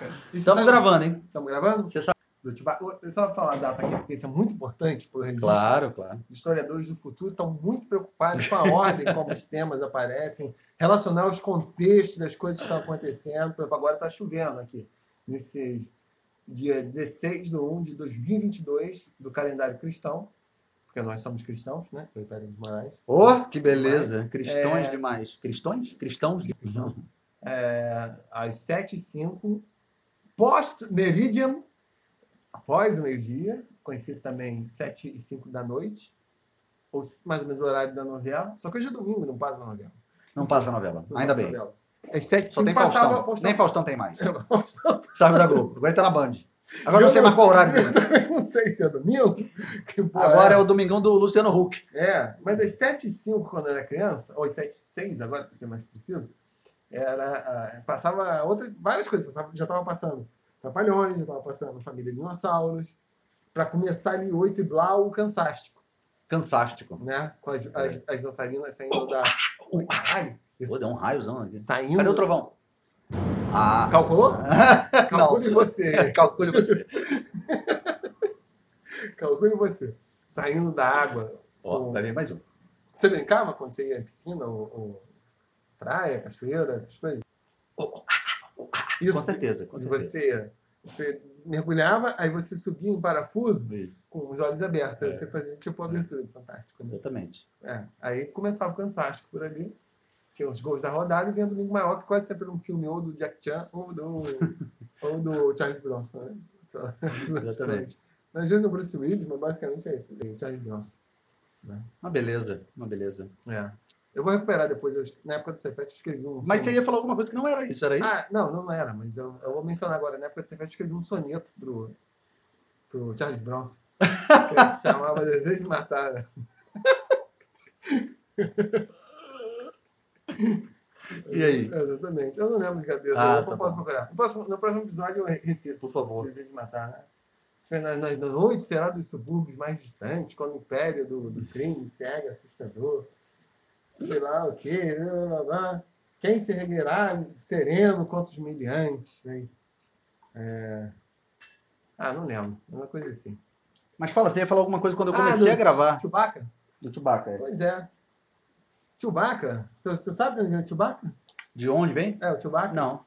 Chewbacca. Estamos gravando, hein? Estamos gravando? Você sabe. Do Chewbacca. Eu só vou falar a data aqui, porque isso é muito importante para o registro. Claro, claro. Os historiadores do futuro estão muito preocupados com a ordem como os temas aparecem, relacionar os contextos das coisas que estão acontecendo. Por exemplo, agora está chovendo aqui, nesse dia 16 de 1 de 2022 do calendário cristão, porque nós somos cristãos, né? Coitado de Moraes. Oh, que beleza. Cristões É. demais. Cristões? Cristãos? Cristãos. É, às 7 e 05 post-meridian, após o meio-dia, conhecido também 7 e 5 da noite, ou mais ou menos o horário da novela. Só que hoje é domingo, não passa a novela. Não passa a novela. Não Ainda bem. novela. Às 7 e Só 5 tem passava Faustão. Nem Faustão tem mais. Faustão. Sabe da Globo. Agora ele tá na Band. Agora Eu não sei mais qual horário dele. Eu não sei se é domingo. que Agora é o Domingão do Luciano Huck. É, mas às 7 e 05 quando eu era criança, ou às 7 e 6 agora, para ser mais preciso, era, ah, passava outra, várias coisas, passava, já estava passando Trapalhões, já estava passando Família Dinossauros, para começar ali 8 e blá, o Cansástico, Cansástico. né? Com as, as, as dançarinas saindo da... Ui, caralho! Pô, deu um raiozão aqui. Saindo... Cadê o trovão? Ah. Calculou? Não. Calcule você. Calcule você. Calcule você. Saindo da água. Ó, vai vir mais um. Você brincava quando você ia à piscina ou, ou praia, cachoeira, essas coisas? Isso. Com certeza, com certeza. você, você mergulhava, aí você subia em parafuso Isso. com os olhos abertos. É. você fazia tipo abertura, fantástico. Né? Exatamente. É. Aí começava o cansaço por ali. Tinha os gols da rodada e vinha Domingo Maior, que quase sempre era um filme ou do Jack Chan ou do, ou do Charles Bronson. Né? Então, Exatamente. Às vezes o Bruce Willis, mas basicamente é isso. é Charles Bronson. Uma beleza, uma beleza. É. Eu vou recuperar depois. Eu, na época do Cefet eu escrevi um. Mas você soneto. ia falar alguma coisa que não era isso, era isso? Ah, não, não era, mas eu, eu vou mencionar agora. Na época do Cefet eu escrevi um soneto pro, pro Charles Bronson. que se chamava Desejo de Matar. E aí? Exatamente. Eu não lembro de cabeça. Ah, eu tá posso bom. procurar. No próximo, no próximo episódio eu recito. Por favor. Desejo de Matar, né? Nas, nas, nas noites será dos subúrbios mais distantes, quando o império do, do crime cega, assustador. Sei lá o quê. blá, blá, blá. Quem se erguerá sereno contra os miliantes. Né? É... Ah, não lembro. Uma coisa assim. Mas fala, você ia falar alguma coisa quando eu Ah, comecei do- a gravar. Chewbacca? Do Chewbacca. é. Pois é. Chewbacca? Tu, tu sabe de onde vem o Chewbacca? De onde vem? É, o Chewbacca? Não.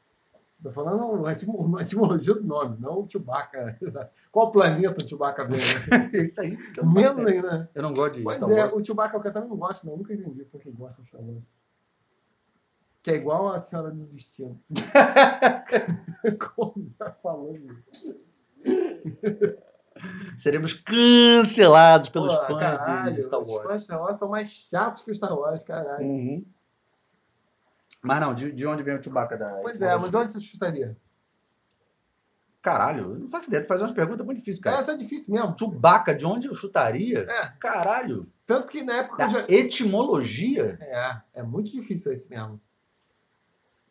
Tô falando a etimo- a etimologia do nome, não o Chewbacca. Qual planeta o Chewbacca vem? Né? É isso aí. não Menos ainda. né? Eu não gosto de Pois é, Wars. o Chewbacca eu também não gosto, não. Nunca entendi por que gosta de Star Wars. Que é igual a Senhora do Destino. Como tá falando? Seremos cancelados pelos Pô, fãs caralho, de Star Os Wars. fãs de Star Wars são mais chatos que o Star Wars, caralho. Uhum. Mas não, de, de onde vem o Chewbacca da. Pois é, mas de onde você chutaria? Caralho, eu não faço ideia. Tu faz umas perguntas muito difíceis, cara. Essa é difícil mesmo. Chewbacca, de onde eu chutaria? É. Caralho. Tanto que na época Da já. etimologia? É, é muito difícil esse mesmo.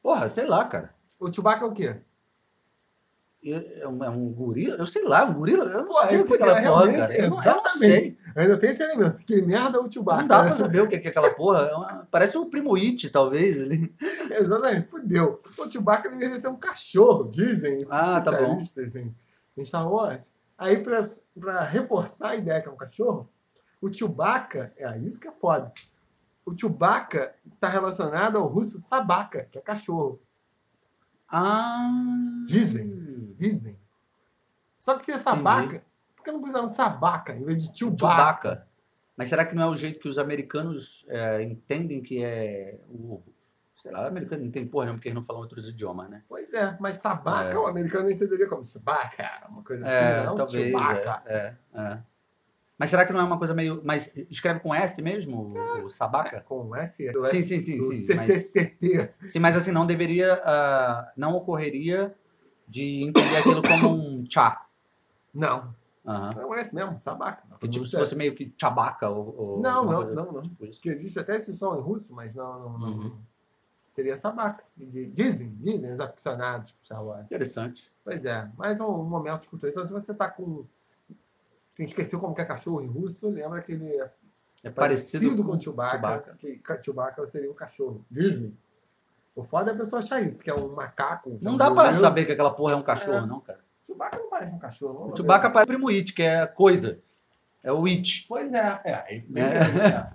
Porra, sei lá, cara. O Chewbacca é o quê? É um, é um gorila? Eu sei lá, um gorila? Eu não Pô, sei o que é aquela porra, cara. Eu não, eu não sei. Ainda tem esse elemento. Que merda é o Chewbacca? Não dá pra saber o que é aquela porra. É uma- Parece o Primo It, talvez. Ali. Exatamente, fudeu. O Chewbacca deveria ser um cachorro, dizem esses Ah, tá bom. em, em Star Wars. Aí, pra, pra reforçar a ideia que é um cachorro, o Chewbacca, é isso que é foda. O Chewbacca tá relacionado ao russo Sabaka, que é cachorro. Ah. Dizem. Dizem. Só que se é Sabaka, por que não puseram Sabaka em vez de Chewbacca? Chewbacca. Mas será que não é o jeito que os americanos é, entendem que é o. Sei lá, o americano não tem porra nenhuma porque eles não falam outros idiomas, né? Pois é, mas Sabaka É. o americano entenderia como Sabaka, uma coisa assim, É, não talvez. Chewbacca. É, é, é. Mas será que não é uma coisa meio. Mas escreve com S mesmo, o, o Sabaca? Com S, Sim, S- sim, sim, sim. Mas, CCCP. sim, mas assim, não deveria. ah, não ocorreria de entender aquilo como um chá. Não, Aham. não é esse mesmo, Sabaka. Porque, tipo, se fosse meio que chabaca ou. ou Não, não, não, não. tipo. Que existe até esse som em russo, mas não, não, não. Uhum. Seria Sabaka. Di- Dizem, dizem os aficionados por Wars. Interessante. Pois é, mais um momento de cultura. Então, se você tá com. Assim, esqueceu como que é cachorro em russo, lembra que ele é É parecido, parecido, com Chewbacca. Chewbacca. Que ca- Chewbacca seria um cachorro. Dizem. O foda é a pessoa achar isso, que é um macaco. Não dá pra saber que aquela porra é um cachorro, É. não, cara. Chewbacca não parece um cachorro. O Chewbacca parece o primo It, que é coisa. É o It. Pois é, é. beleza, é.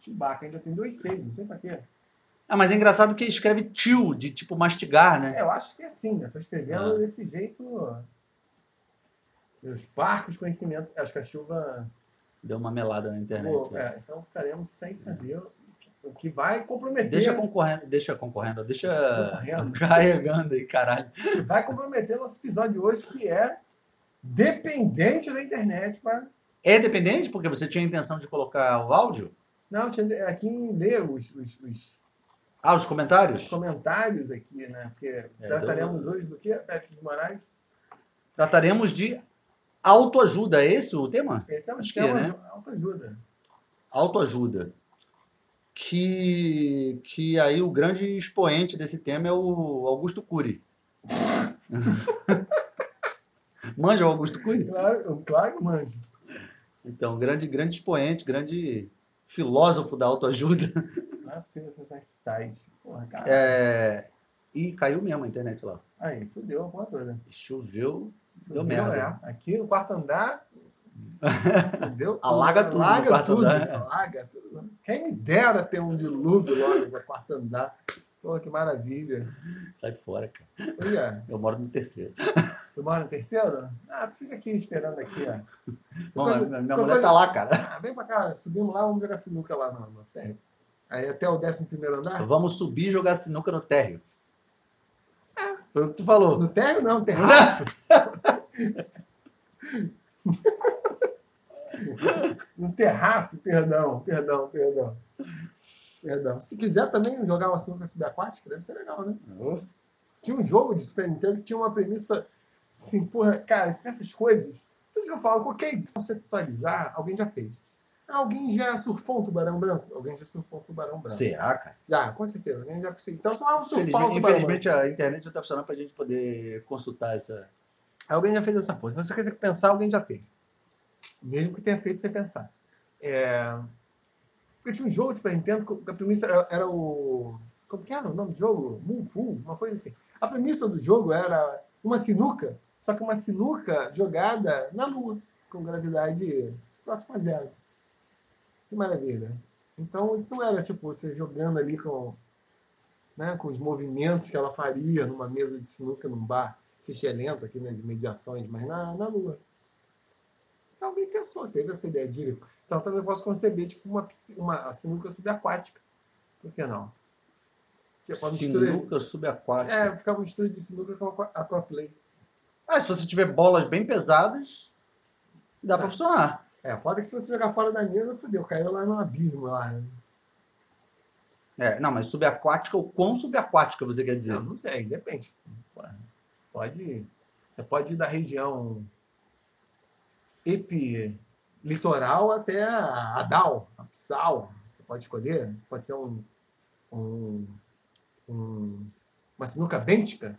Chewbacca ainda tem dois seis, não sei pra quê. Ah, mas é engraçado que escreve tio, de tipo mastigar, né? É, eu acho que é assim, eu tô escrevendo Ah. desse jeito. Meus parcos conhecimentos. Acho que a chuva. Deu uma melada na internet. Pô, é, então ficaremos sem saber o que vai comprometer. Deixa concorrendo, deixa concorrendo, deixa Concorrendo. carregando aí, caralho. que vai comprometer nosso episódio de hoje, que é dependente da internet para. É dependente? Porque você tinha a intenção de colocar o áudio? Não, tinha aqui em ler os, os, os Ah, os comentários? comentários aqui, né? Porque trataremos hoje do que, Patrick de Moraes? Trataremos de autoajuda, é esse o tema? Esse é um Acho que tema é, né? autoajuda. Autoajuda. Que, que aí o grande expoente desse tema é o Augusto Cury. Manja o Augusto Cury? Claro, claro que manjo. Então, grande, grande expoente, grande filósofo da autoajuda. Não é possível acessar esse site. Porra, cara. É... E caiu mesmo a internet lá. Aí, fudeu a porra toda. Choveu, deu Fudeu, merda. é. Aqui no quarto andar. Fudeu. Alaga tudo no Alaga tudo. Alaga tudo. Quem me dera ter um dilúvio logo no quarto andar. Pô, que maravilha. Sai fora, cara. Olha, Eu moro no terceiro. tu mora no terceiro? Ah, tu fica aqui esperando aqui, ó. Bom, minha mulher tá lá, cara. Ah, vem pra cá, subimos lá, vamos jogar sinuca lá no, no térreo. Aí até o décimo primeiro andar? Vamos subir e jogar sinuca no térreo. Foi o que tu falou. No térreo não, terraço. no terraço, perdão, perdão, perdão. Perdão. Se quiser também jogar uma sinuca subaquática, deve ser legal, né? Tinha um jogo de Super Nintendo que tinha uma premissa assim, porra, cara, certas coisas. Por isso que eu falo, ok, conceptualizar, alguém já fez. Alguém já surfou um tubarão branco? Alguém já surfou um tubarão branco. Será, cara? Já, com certeza. Alguém já conseguiu. Então, só vamos surfar um Infelizmente, tubarão infelizmente a internet não tá funcionando pra gente poder consultar essa. Alguém já fez essa pose. Se você quiser pensar, alguém já fez. Mesmo que tenha feito sem pensar. É... Porque tinha um jogo de Super Nintendo que a premissa era, era o. Como que era o nome do jogo? Moon Pool, uma coisa assim. A premissa do jogo era uma sinuca, só que uma sinuca jogada na Lua, com gravidade próxima a zero. Que maravilha. Então, isso não era tipo você jogando ali com, né, com os movimentos que ela faria numa mesa de sinuca num bar xixelento aqui nas imediações, mas na, na Lua. Alguém pensou, teve essa ideia de. Então, também posso conceber tipo uma, uma sinuca subaquática. Por que não? Tipo, mistura. Sinuca subaquática. É, ficava uma mistura de sinuca com aqua- aquaplay. Ah, se você tiver bolas bem pesadas, dá pra É. funcionar. É, foda que se você jogar fora da mesa, fodeu, caiu lá no abismo lá. né? É, não, mas subaquática, o quão subaquática você quer dizer? Não, não sei, depende. Pode. Você pode ir da região epilitoral até a Adal, a Psal. Você pode escolher. Pode ser um, um, um- uma sinuca bêntica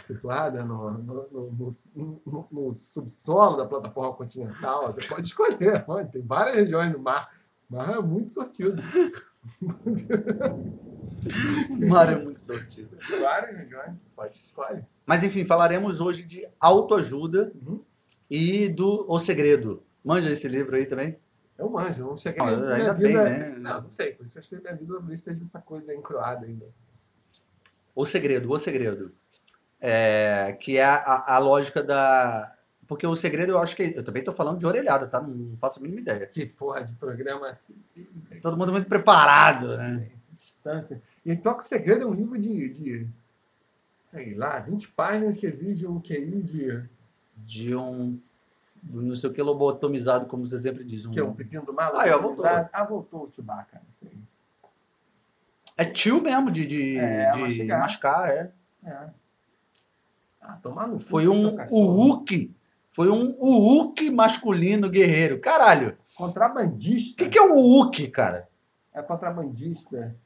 situada no, no, no- no- no- no subsolo da plataforma continental. Você pode escolher. Mano, tem várias regiões no mar. O mar é muito sortido. O mar é muito sortido. várias regiões. Você pode escolher. Mas enfim, falaremos hoje de autoajuda Uhum. E do O Segredo. Manja esse livro aí também? Eu manjo, não cheguei. Ah, minha ainda vida, bem, né? Não, não sei. Por isso acho que minha vida talvez esteja essa coisa encruada ainda. O Segredo, O Segredo. É, que é a, a lógica da. Porque o segredo eu acho que. Eu também tô falando de orelhada, tá? Não faço a mínima ideia. Que porra de programa assim. Todo mundo muito preparado, né? Distância. E pior que o segredo é um livro de, de. Sei lá, 20 páginas que exige um QI de. De um. do não sei o que lobotomizado, como você sempre diz. Um, Que é um pepino do mal. Ah, ó, voltou. Ah, voltou o Chewbacca. É tio mesmo de, de, É, de mastigar. mascar, é. É. Ah, tomar no Foi um. Uhuk. Foi um Uhuk masculino guerreiro. Caralho. O Contrabandista. que, que é um Uhuk, cara? é contrabandista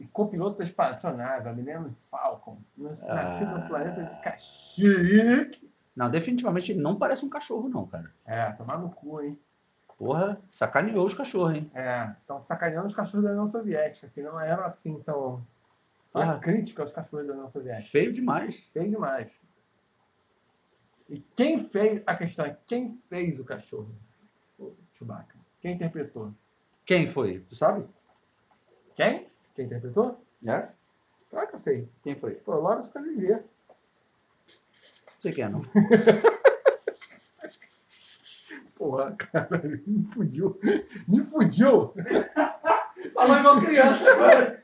e copiloto da espaçonave, Millennium Falcon, nascido Ah. no planeta de Kashyyyk. Não, definitivamente ele não parece um cachorro, não, cara. É, tomar no cu, hein? Porra, sacaneou os cachorros, hein? É, estão sacaneando os cachorros da União Soviética, que não eram assim tão. Uma Ah. crítica aos cachorros da União Soviética. Feio demais. Feio demais. E quem fez. A questão é quem fez o cachorro? O Chewbacca. Quem interpretou? Quem foi? Tu sabe? Quem? Quem interpretou? É? Claro que eu sei. Quem foi? Foi o Lawrence Olivier. Quem é, não. Porra, cara, me fudiu. Me fudiu. Falou igual criança agora.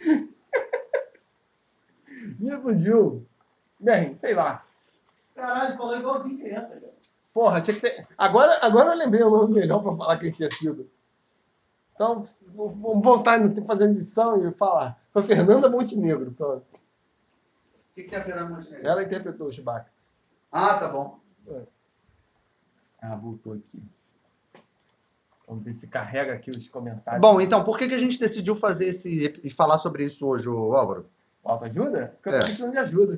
Me fudiu. Bem, sei lá. Caralho, falou igualzinho criança. cara. Porra, tinha que ter. Agora, agora eu lembrei o nome melhor pra falar quem tinha sido. Então, vamos voltar no tempo fazendo edição e falar. Foi Fernanda Montenegro. Pronto. O que, que é a Fernanda Montenegro? Ela interpretou o Chewbacca. Ah, tá bom. Ah, voltou aqui. Vamos ver se carrega aqui os comentários. Bom, então, por que, que a gente decidiu fazer esse e falar sobre isso hoje, Álvaro? Autoajuda? Porque eu É. tô precisando de ajuda.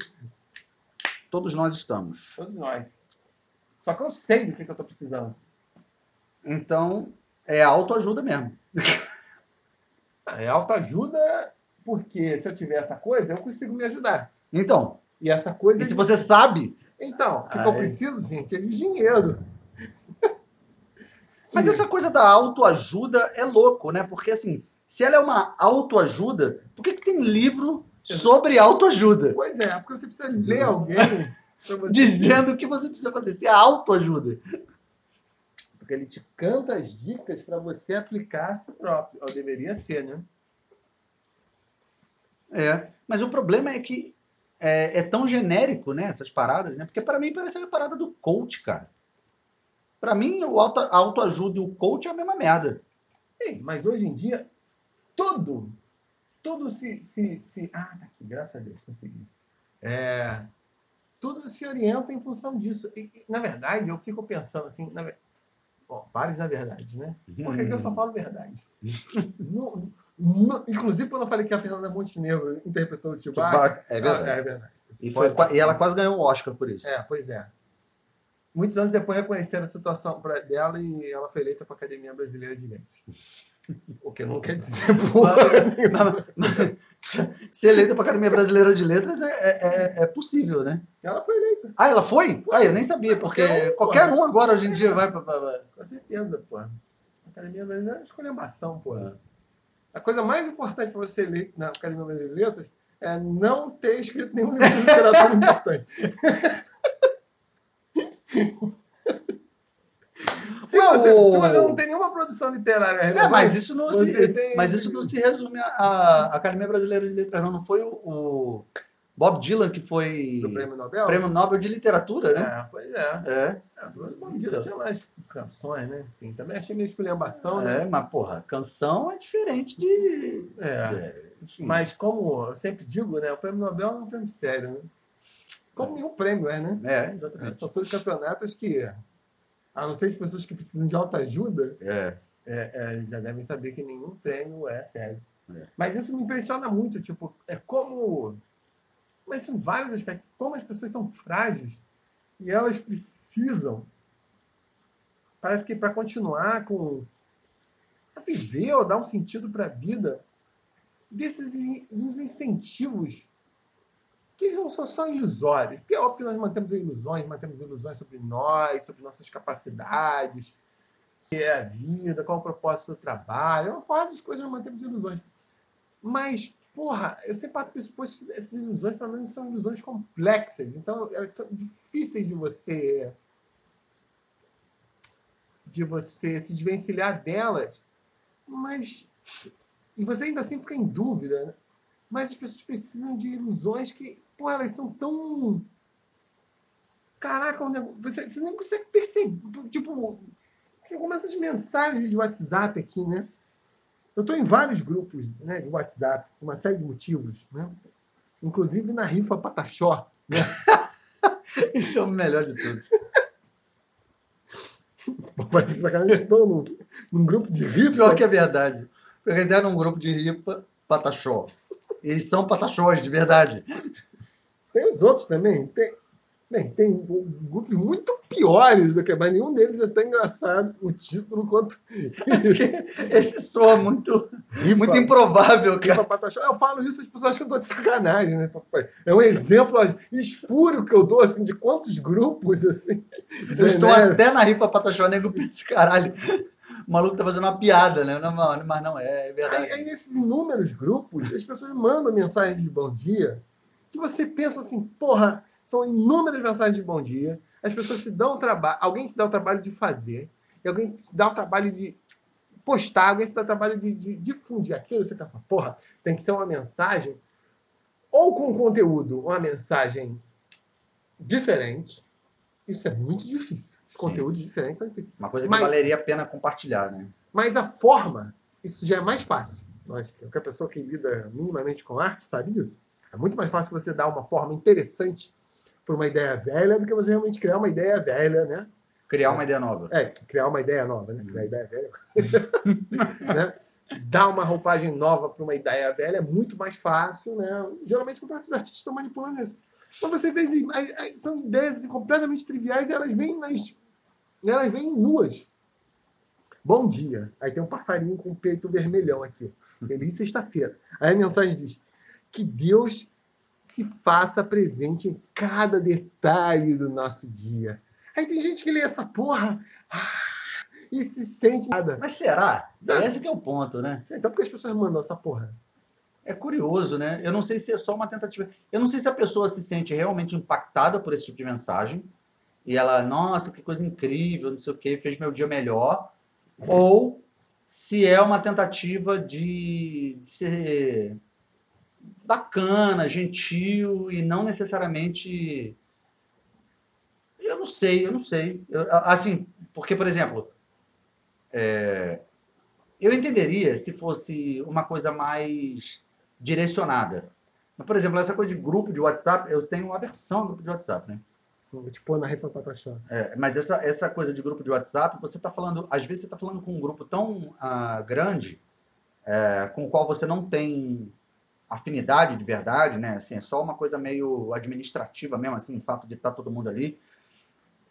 Todos nós estamos. Todos nós. Só que eu sei do que, que eu tô precisando. Então, é autoajuda mesmo. É autoajuda porque se eu tiver essa coisa, eu consigo me ajudar. Então, E essa coisa. e se você sabe, Então, o que, que eu preciso, gente, é de dinheiro. Mas essa coisa da autoajuda é louco, né? Porque assim, se ela é uma autoajuda, por que, que tem livro sobre autoajuda? Pois é, porque você precisa ler alguém Dizendo o que você precisa fazer. Se é autoajuda. Porque ele te canta as dicas para você aplicar a si próprio. Ou deveria ser, né? É. Mas o problema é que é, é tão genérico, né? Essas paradas, né? Porque para mim parece a parada do coach, cara. Para mim, o auto, autoajuda e o coach é a mesma merda. Ei, mas hoje em dia, tudo, tudo se, se, se... Ah, tá aqui, graças a Deus, consegui. É, tudo se orienta em função disso. E, e, na verdade, eu fico pensando assim... Na, Bom, vários na verdade, né? Porque aqui eu só falo verdade. No- no- inclusive, quando eu falei que a Fernanda Montenegro interpretou o Chewbacca... É verdade. Ah, é verdade. E, foi e ela quase ganhou um Oscar por isso. É, pois é. Muitos anos depois reconheceram a situação dela e ela foi eleita para a Academia Brasileira de Letras. O que não quer dizer porra. Mas- mas- Ser eleita para a Academia Brasileira de Letras é, é- é- é possível, né? Ela foi eleita, Ah, ela foi? Ah, eu nem sabia, porque Qualquer um, qualquer um agora hoje em dia vai para. com certeza, pô. A Academia Brasileira é escolhambação, pô. A coisa mais importante para você eleito na Academia Brasileira de Letras é não ter escrito nenhum livro de literatura importante. Se você, você não tem nenhuma produção literária É, mas isso não se, tem- mas isso não se resume à à Academia Brasileira de Letras, não. Não foi o, o Bob Dylan que foi do Prêmio Nobel? Prêmio Nobel de Literatura, né? É, pois é. É, É, Bob Dylan tinha mais canções, né? Enfim, também achei meio esculhambação, né? é, mas porra, canção é diferente de. É. é. Mas como eu sempre digo, né? O Prêmio Nobel é um prêmio sério, né? Como nenhum prêmio é, né? É, É, exatamente. são todos campeonatos que, a não ser as pessoas que precisam de alta ajuda, É. é, é, eles já devem saber que nenhum prêmio é sério. É. Mas isso me impressiona muito, tipo, é como. Mas em vários aspectos, como as pessoas são frágeis e elas precisam. Parece que para continuar com. a viver ou dar um sentido para a vida, desses dos incentivos que não são só ilusórios. Porque é óbvio que nós mantemos ilusões, mantemos ilusões sobre nós, sobre nossas capacidades, se é a vida, qual é o propósito do trabalho, uma porrada de coisas nós mantemos ilusões. Mas, porra, eu sempre parto do pressuposto que essas ilusões, pelo menos, são ilusões complexas. Então, elas são difíceis de você de você se desvencilhar delas, mas e você ainda assim fica em dúvida, né? Mas as pessoas precisam de ilusões que, pô, elas são tão. Caraca, negócio- você, você nem consegue perceber. Tipo, você começa as mensagens de WhatsApp aqui, né? Eu estou em vários grupos né, de WhatsApp, por uma série de motivos, né? Inclusive na rifa Pataxó. Isso é o melhor de tudo. Parece sacanagem, estou num, num grupo de rifa. Pior que é verdade. Porque ideia num grupo de ripa, pataxó. Eles são pataxós, de verdade. Tem os outros também. Tem, Bem, tem grupos muito piores do que, mas nenhum deles é tão engraçado o título quanto. Esse soa muito, Rifa. muito improvável, cara. Eu falo isso, as pessoas acham que eu tô de sacanagem, né, papai? É um exemplo espúrio que eu dou, assim, de quantos grupos, assim. Eu estou genéricos. até na rifa Pataxó, nego pensa, caralho. O maluco tá fazendo uma piada, né? Não, mas mas não, é, é verdade. Aí, aí nesses inúmeros grupos, as pessoas mandam mensagens de bom dia que você pensa assim, porra, são inúmeras mensagens de bom dia. As pessoas se dão o trabalho, alguém se dá o trabalho de fazer, e alguém se dá o trabalho de postar, alguém se dá o trabalho de, de difundir aquilo. Você fala, porra, tem que ser uma mensagem ou com conteúdo, uma mensagem diferente. Isso é muito difícil. Os conteúdos diferentes são difíceis. Uma coisa que Mas- valeria a pena compartilhar, né? Mas a forma, isso já é mais fácil. Nós, qualquer pessoa que lida minimamente com arte sabe isso. É muito mais fácil você dar uma forma interessante para uma ideia velha do que você realmente criar uma ideia velha, né? Criar uma ideia nova. É, criar uma ideia nova, né? Criar ideia velha. né? Dar uma roupagem nova para uma ideia velha é muito mais fácil, né? Geralmente, por parte dos artistas estão manipulando isso. Mas você vê, assim, as- as- são ideias assim, completamente triviais e elas vêm nas. Elas vêm nuas. Bom dia. Aí tem um passarinho com o peito vermelhão aqui. Feliz sexta-feira. Aí a mensagem diz: Que Deus se faça presente em cada detalhe do nosso dia. Aí tem gente que lê essa porra ah, e se sente nada. Mas será? Não. Esse que é o ponto, né? Então por que as pessoas mandam essa porra? É curioso, né? Eu não sei se é só uma tentativa. Eu não sei se a pessoa se sente realmente impactada por esse tipo de mensagem e ela, nossa, que coisa incrível, não sei o que, fez meu dia melhor. Ou se é uma tentativa de, de ser bacana, gentil e não necessariamente. Eu não sei, eu não sei. Eu- assim, porque, por exemplo, é, eu entenderia se fosse uma coisa mais direcionada. Mas, por exemplo, essa coisa de grupo de WhatsApp, eu tenho aversão ao grupo de WhatsApp, né? Vou te pôr na. É, mas essa, essa coisa de grupo de WhatsApp, você está falando, às vezes você está falando com um grupo tão ah, grande, é, com o qual você não tem afinidade de verdade, né? Assim, é só uma coisa meio administrativa mesmo, assim, o fato de estar todo mundo ali.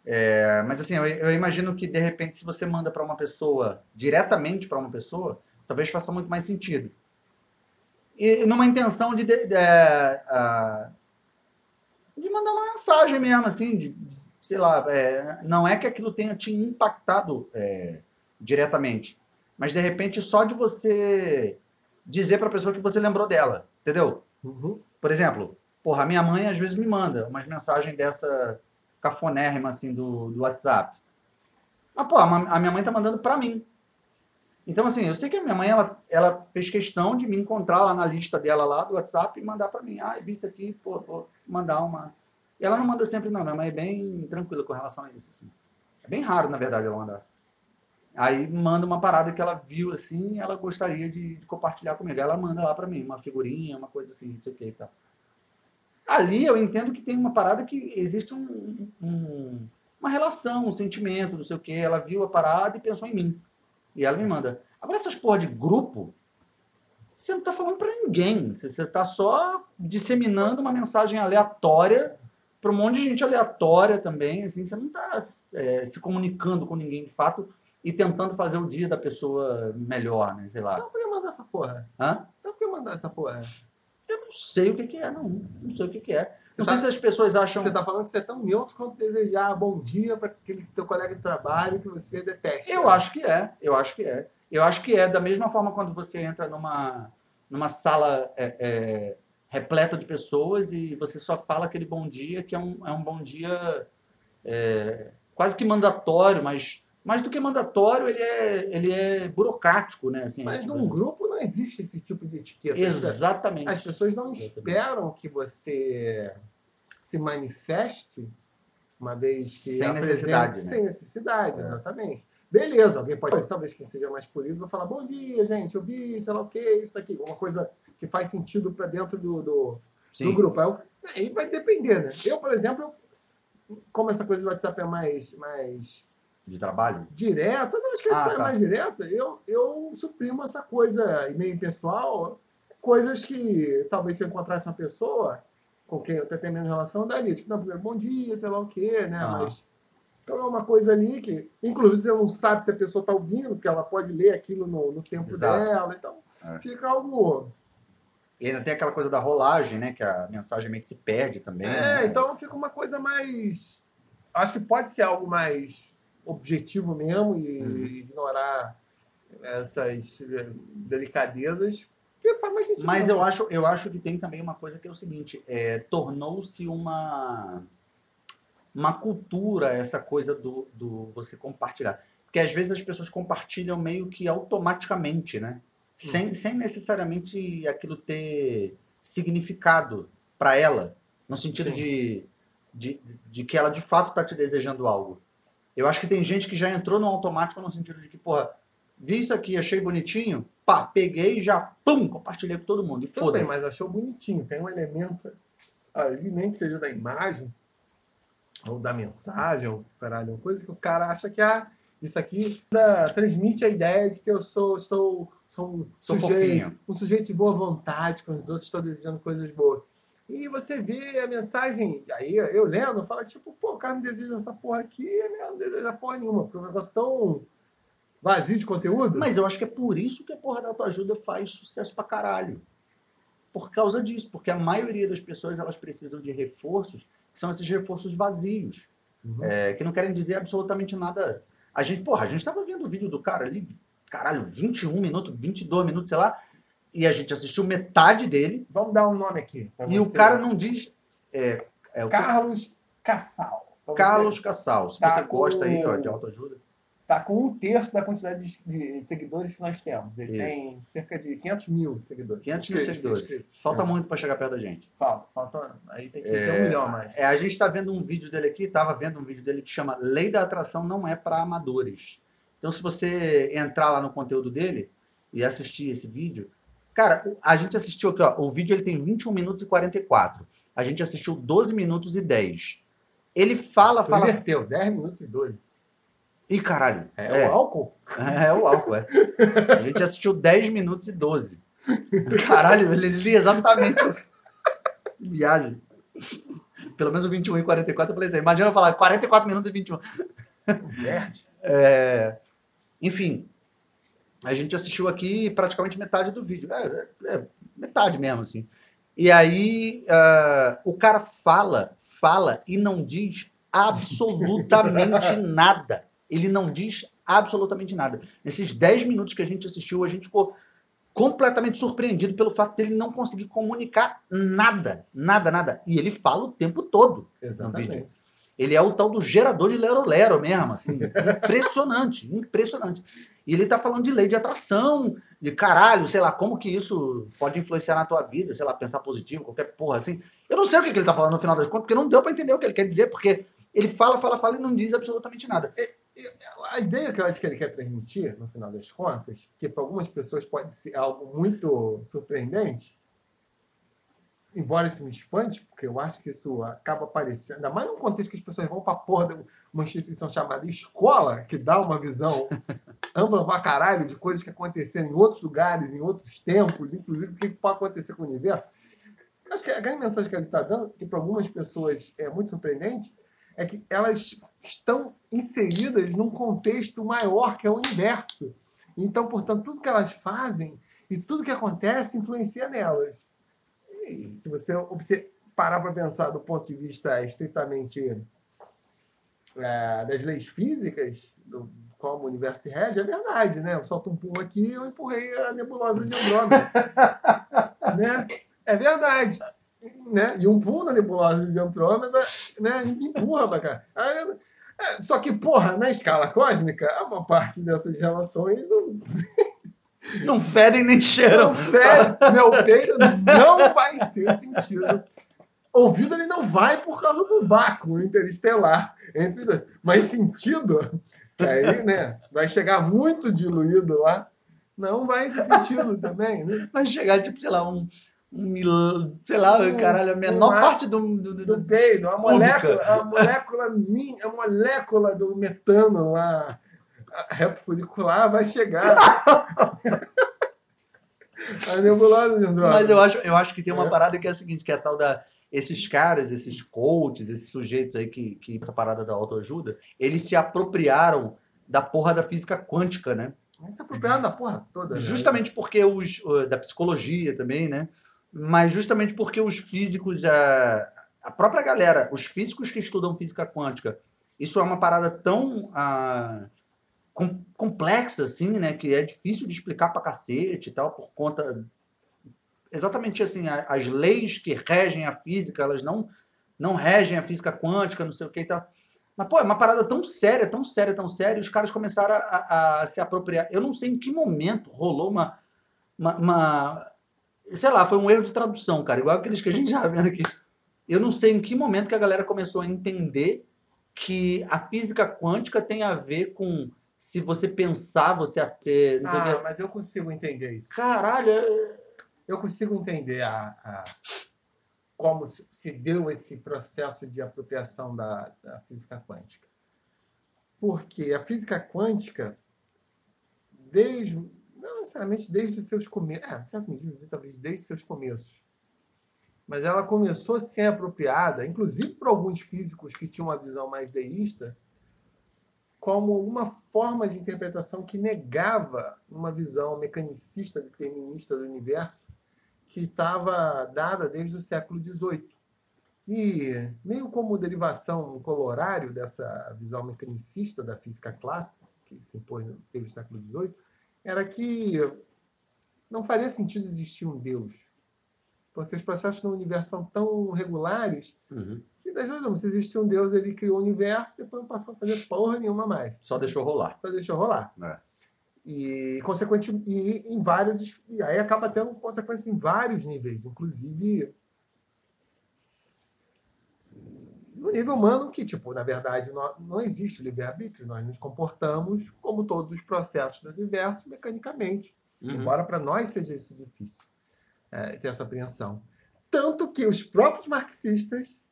É, mas assim, eu, eu imagino que de repente, se você manda para uma pessoa, diretamente para uma pessoa, talvez faça muito mais sentido. E numa intenção de, de, de, ah, de mandar uma mensagem mesmo, assim, de, sei lá, é, não é que aquilo tenha te impactado é, diretamente, mas de repente só de você dizer para a pessoa que você lembrou dela, entendeu? Uhum. Por exemplo, porra, a minha mãe às vezes me manda umas mensagens dessa cafonérrima assim do, do WhatsApp. Mas, pô, a minha mãe tá mandando para mim. Então, assim, eu sei que a minha mãe, ela, ela fez questão de me encontrar lá na lista dela lá do WhatsApp e mandar para mim. Ah, eu vi isso aqui, pô, vou mandar uma... E ela não manda sempre não, minha mãe é bem tranquila com relação a isso, assim. É bem raro, na verdade, ela mandar. Aí manda uma parada que ela viu, assim, ela gostaria de, de compartilhar comigo. Aí ela manda lá para mim, uma figurinha, uma coisa assim, não sei o que e tal. Ali eu entendo que tem uma parada que existe um, um, uma relação, um sentimento, não sei o que. Ela viu a parada e pensou em mim. E ela me manda. Agora, essas porra de grupo, você não tá falando para ninguém. Você, você tá só disseminando uma mensagem aleatória para um monte de gente aleatória também. Assim, você não tá é, se comunicando com ninguém de fato e tentando fazer o dia da pessoa melhor, né? Sei lá. Então por que mandar essa porra? Hã? Então por que mandar essa porra? Eu não sei o que, que é, não. Não sei o que, que é. Você Não tá- sei se as pessoas acham. Você tá falando que você é tão neutro quanto desejar bom dia para aquele teu colega de trabalho que você detesta. Eu acho que é, eu acho que é. Eu acho que é da mesma forma quando você entra numa, numa sala é, é, repleta de pessoas e você só fala aquele bom dia, que é um, é um bom dia é, quase que mandatório, mas mais do que mandatório, ele é, ele é burocrático, né? Assim, Mas tipo, num grupo não existe esse tipo de etiqueta. Exatamente. As pessoas não Exatamente. esperam que você se manifeste uma vez que Sem necessidade, né? Sem necessidade, É. exatamente. Beleza, alguém pode, talvez quem seja mais polido, vai falar, bom dia, gente, eu vi, sei lá o que, isso aqui, uma coisa que faz sentido para dentro do, do, do grupo. Aí, eu- aí vai depender, né? Eu, por exemplo, como essa coisa do WhatsApp é mais, mais De trabalho. direta, não, acho que Ah, é tá. mais direta, eu, eu suprimo essa coisa e-mail pessoal, coisas que talvez se eu encontrasse uma pessoa, com quem eu até tenho menos relação, daria. Tipo, não, primeiro, bom dia, sei lá o quê, né? Aham. Mas. Então é uma coisa ali que, inclusive, você não sabe se a pessoa está ouvindo, porque ela pode ler aquilo no, no tempo Exato. dela. Então, É. fica algo. E ainda tem aquela coisa da rolagem, né? Que a mensagem meio que se perde também. né? É, então fica uma coisa mais. Acho que pode ser algo mais objetivo mesmo e Uhum. ignorar essas delicadezas. Mais sentido. Mas eu acho, eu acho que tem também uma coisa que é o seguinte: é, tornou-se uma, uma cultura essa coisa do, do você compartilhar. Porque às vezes as pessoas compartilham meio que automaticamente, né? Sem, sem necessariamente aquilo ter significado para ela, no sentido de, de, de que ela de fato está te desejando algo. Eu acho que tem gente que já entrou no automático no sentido de que, porra, vi isso aqui, achei bonitinho, pá, peguei e já, pum, compartilhei com todo mundo. E Tudo bem, foda-se. mas achou bonitinho. Tem um elemento ali, nem que seja da imagem, ou da mensagem, ou caralho, uma coisa que o cara acha que ah, isso aqui ah, transmite a ideia de que eu sou, estou, sou um sujeito, fofinho. um sujeito de boa vontade com os outros, estou desejando coisas boas. E você vê a mensagem, aí eu lendo, fala tipo, pô, o cara me deseja essa porra aqui, né? não deseja porra nenhuma, porque é um negócio tão vazio de conteúdo. Mas eu acho que é por isso que a porra da autoajuda faz sucesso pra caralho. Por causa disso, porque a maioria das pessoas elas precisam de reforços, que são esses reforços vazios, Uhum. é, que não querem dizer absolutamente nada. A gente, porra, a gente tava vendo o vídeo do cara ali, caralho, 21 minutos, 22 minutos, sei lá, e a gente assistiu metade dele, Vamos dar um nome aqui. e o você. cara não diz. É, é o Carlos Cassal. Você. Carlos Cassal. Se Tá você gosta aí ó, com- de autoajuda. Tá com um terço da quantidade de, seguidores que nós temos. Ele Isso. tem cerca de 500 mil seguidores. 500 mil seguidores. inscritos. Falta É. muito pra chegar perto da gente. Falta, falta. Aí tem que ter um milhão mais. É, a gente está vendo um vídeo dele aqui, estava vendo um vídeo dele que chama Lei da Atração Não É para Amadores. Então, se você entrar lá no conteúdo dele e assistir esse vídeo, cara, a gente assistiu aqui, ó, o vídeo ele tem 21 minutos e 44. A gente assistiu 12 minutos e 10. Ele fala, Tu fala. inverteu, 10 minutos e 12. Ih, caralho. É, o álcool? É o álcool, é. A gente assistiu 10 minutos e 12. Caralho, ele li exatamente. Viagem. Pelo menos o 21 e 44 eu falei assim. Imagina eu falar 44 minutos e 21. Inverte. É, enfim, a gente assistiu aqui praticamente metade do vídeo. É, é, é metade mesmo, assim. E aí ah, o cara fala, fala e não diz absolutamente nada. Ele não diz absolutamente nada. Nesses 10 minutos que a gente assistiu, a gente ficou completamente surpreendido pelo fato dele não conseguir comunicar nada, nada, nada. E ele fala o tempo todo. Exatamente. Ele é o tal do gerador de lero-lero mesmo, assim. Impressionante, impressionante. E ele tá falando de lei de atração, de caralho, sei lá, como que isso pode influenciar na tua vida, sei lá, pensar positivo, qualquer porra assim. Eu não sei o que, que ele tá falando no final das contas, porque não deu pra entender o que ele quer dizer, porque ele fala, fala, fala e não diz absolutamente nada. A ideia que eu acho que ele quer transmitir, no final das contas, que para algumas pessoas pode ser algo muito surpreendente, embora isso me espante, porque eu acho que isso acaba aparecendo, ainda mais num contexto que as pessoas vão para porra de uma instituição chamada escola, que dá uma visão ampla pra caralho de coisas que aconteceram em outros lugares, em outros tempos, inclusive o que pode acontecer com o universo. Acho que a grande mensagem que ele está dando, que para algumas pessoas é muito surpreendente, é que elas estão inseridas num contexto maior que é o universo. Então, portanto, tudo que elas fazem e tudo que acontece influencia nelas. E se você parar para pensar do ponto de vista estritamente é, das leis físicas, do como o universo se rege, é verdade, né? Eu solto um pum aqui eu empurrei a nebulosa de Andrômeda. né? É verdade. Né? E um pum na nebulosa de Andrômeda né? me empurra pra cá. É, Só que, porra, na escala cósmica, uma parte dessas relações não, Não fedem nem cheiram. não fede, meu peito não vai ser sentido. Ouvido ele não vai por causa do vácuo interestelar entre os dois. Mas sentido, que aí, né, vai chegar muito diluído lá, não vai ser sentido também, né? Vai chegar, tipo, sei lá, um. um mil- sei lá, Um- caralho, a menor um ar- parte do. do- do- Do peido, a molécula, a molécula, a molécula do metano lá, reto folicular vai chegar. a nebulosa de Andrômeda. Mas eu acho, eu acho que tem uma É. parada que é a seguinte, que é a tal da esses caras, esses coaches, esses sujeitos aí que, que essa parada da autoajuda, eles se apropriaram da porra da física quântica, né? Eles se apropriaram da porra toda. né? Justamente porque os. da psicologia também, né? Mas justamente porque os físicos, a, a própria galera, os físicos que estudam física quântica, isso é uma parada tão ah, com- complexa, assim, né? Que é difícil de explicar pra cacete e tal, por conta. Exatamente assim, a- as leis que regem a física, elas não, não regem a física quântica, não sei o que e tal. Mas, pô, é uma parada tão séria, tão séria, tão séria, e os caras começaram a, a- a se apropriar. Eu não sei em que momento rolou uma, uma, uma- Sei lá, foi um erro de tradução, cara, igual aqueles que a gente já vendo aqui. Eu não sei em que momento que a galera começou a entender que a física quântica tem a ver com se você pensar, você o Ah, mas eu consigo entender isso. Caralho, é- Eu consigo entender a, a- como se, deu esse processo de apropriação da, da física quântica. Porque a física quântica, desde, não necessariamente desde os seus começos, é, medida, talvez desde os seus começos, mas ela começou a ser apropriada, inclusive por alguns físicos que tinham uma visão mais deísta, como uma forma de interpretação que negava uma visão mecanicista, determinista do universo, que estava dada desde o século XVIII. E, meio como derivação, um colorário dessa visão mecanicista da física clássica, que se impôs desde o século XVIII, era que não faria sentido existir um Deus, porque os processos no universo são tão regulares Uhum. Que das duas, uma, se existe um Deus, ele criou o universo, depois não passou a fazer porra nenhuma mais. Só deixou rolar. Só deixou rolar. É. E, consequente, e em várias. E aí acaba tendo consequências em vários níveis, inclusive no nível humano, que, tipo, na verdade, não, não existe livre-arbítrio. Nós nos comportamos como todos os processos do universo, mecanicamente. Uhum. Embora para nós seja isso difícil, é, ter essa apreensão. Tanto que os próprios marxistas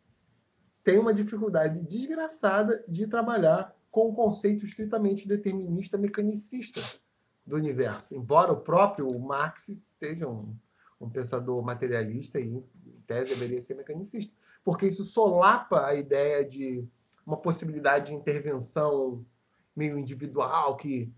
têm uma dificuldade desgraçada de trabalhar com o conceito estritamente determinista mecanicista do universo. Embora o próprio Marx seja um, um pensador materialista e, em tese, deveria ser mecanicista. Porque isso solapa a ideia de uma possibilidade de intervenção meio individual que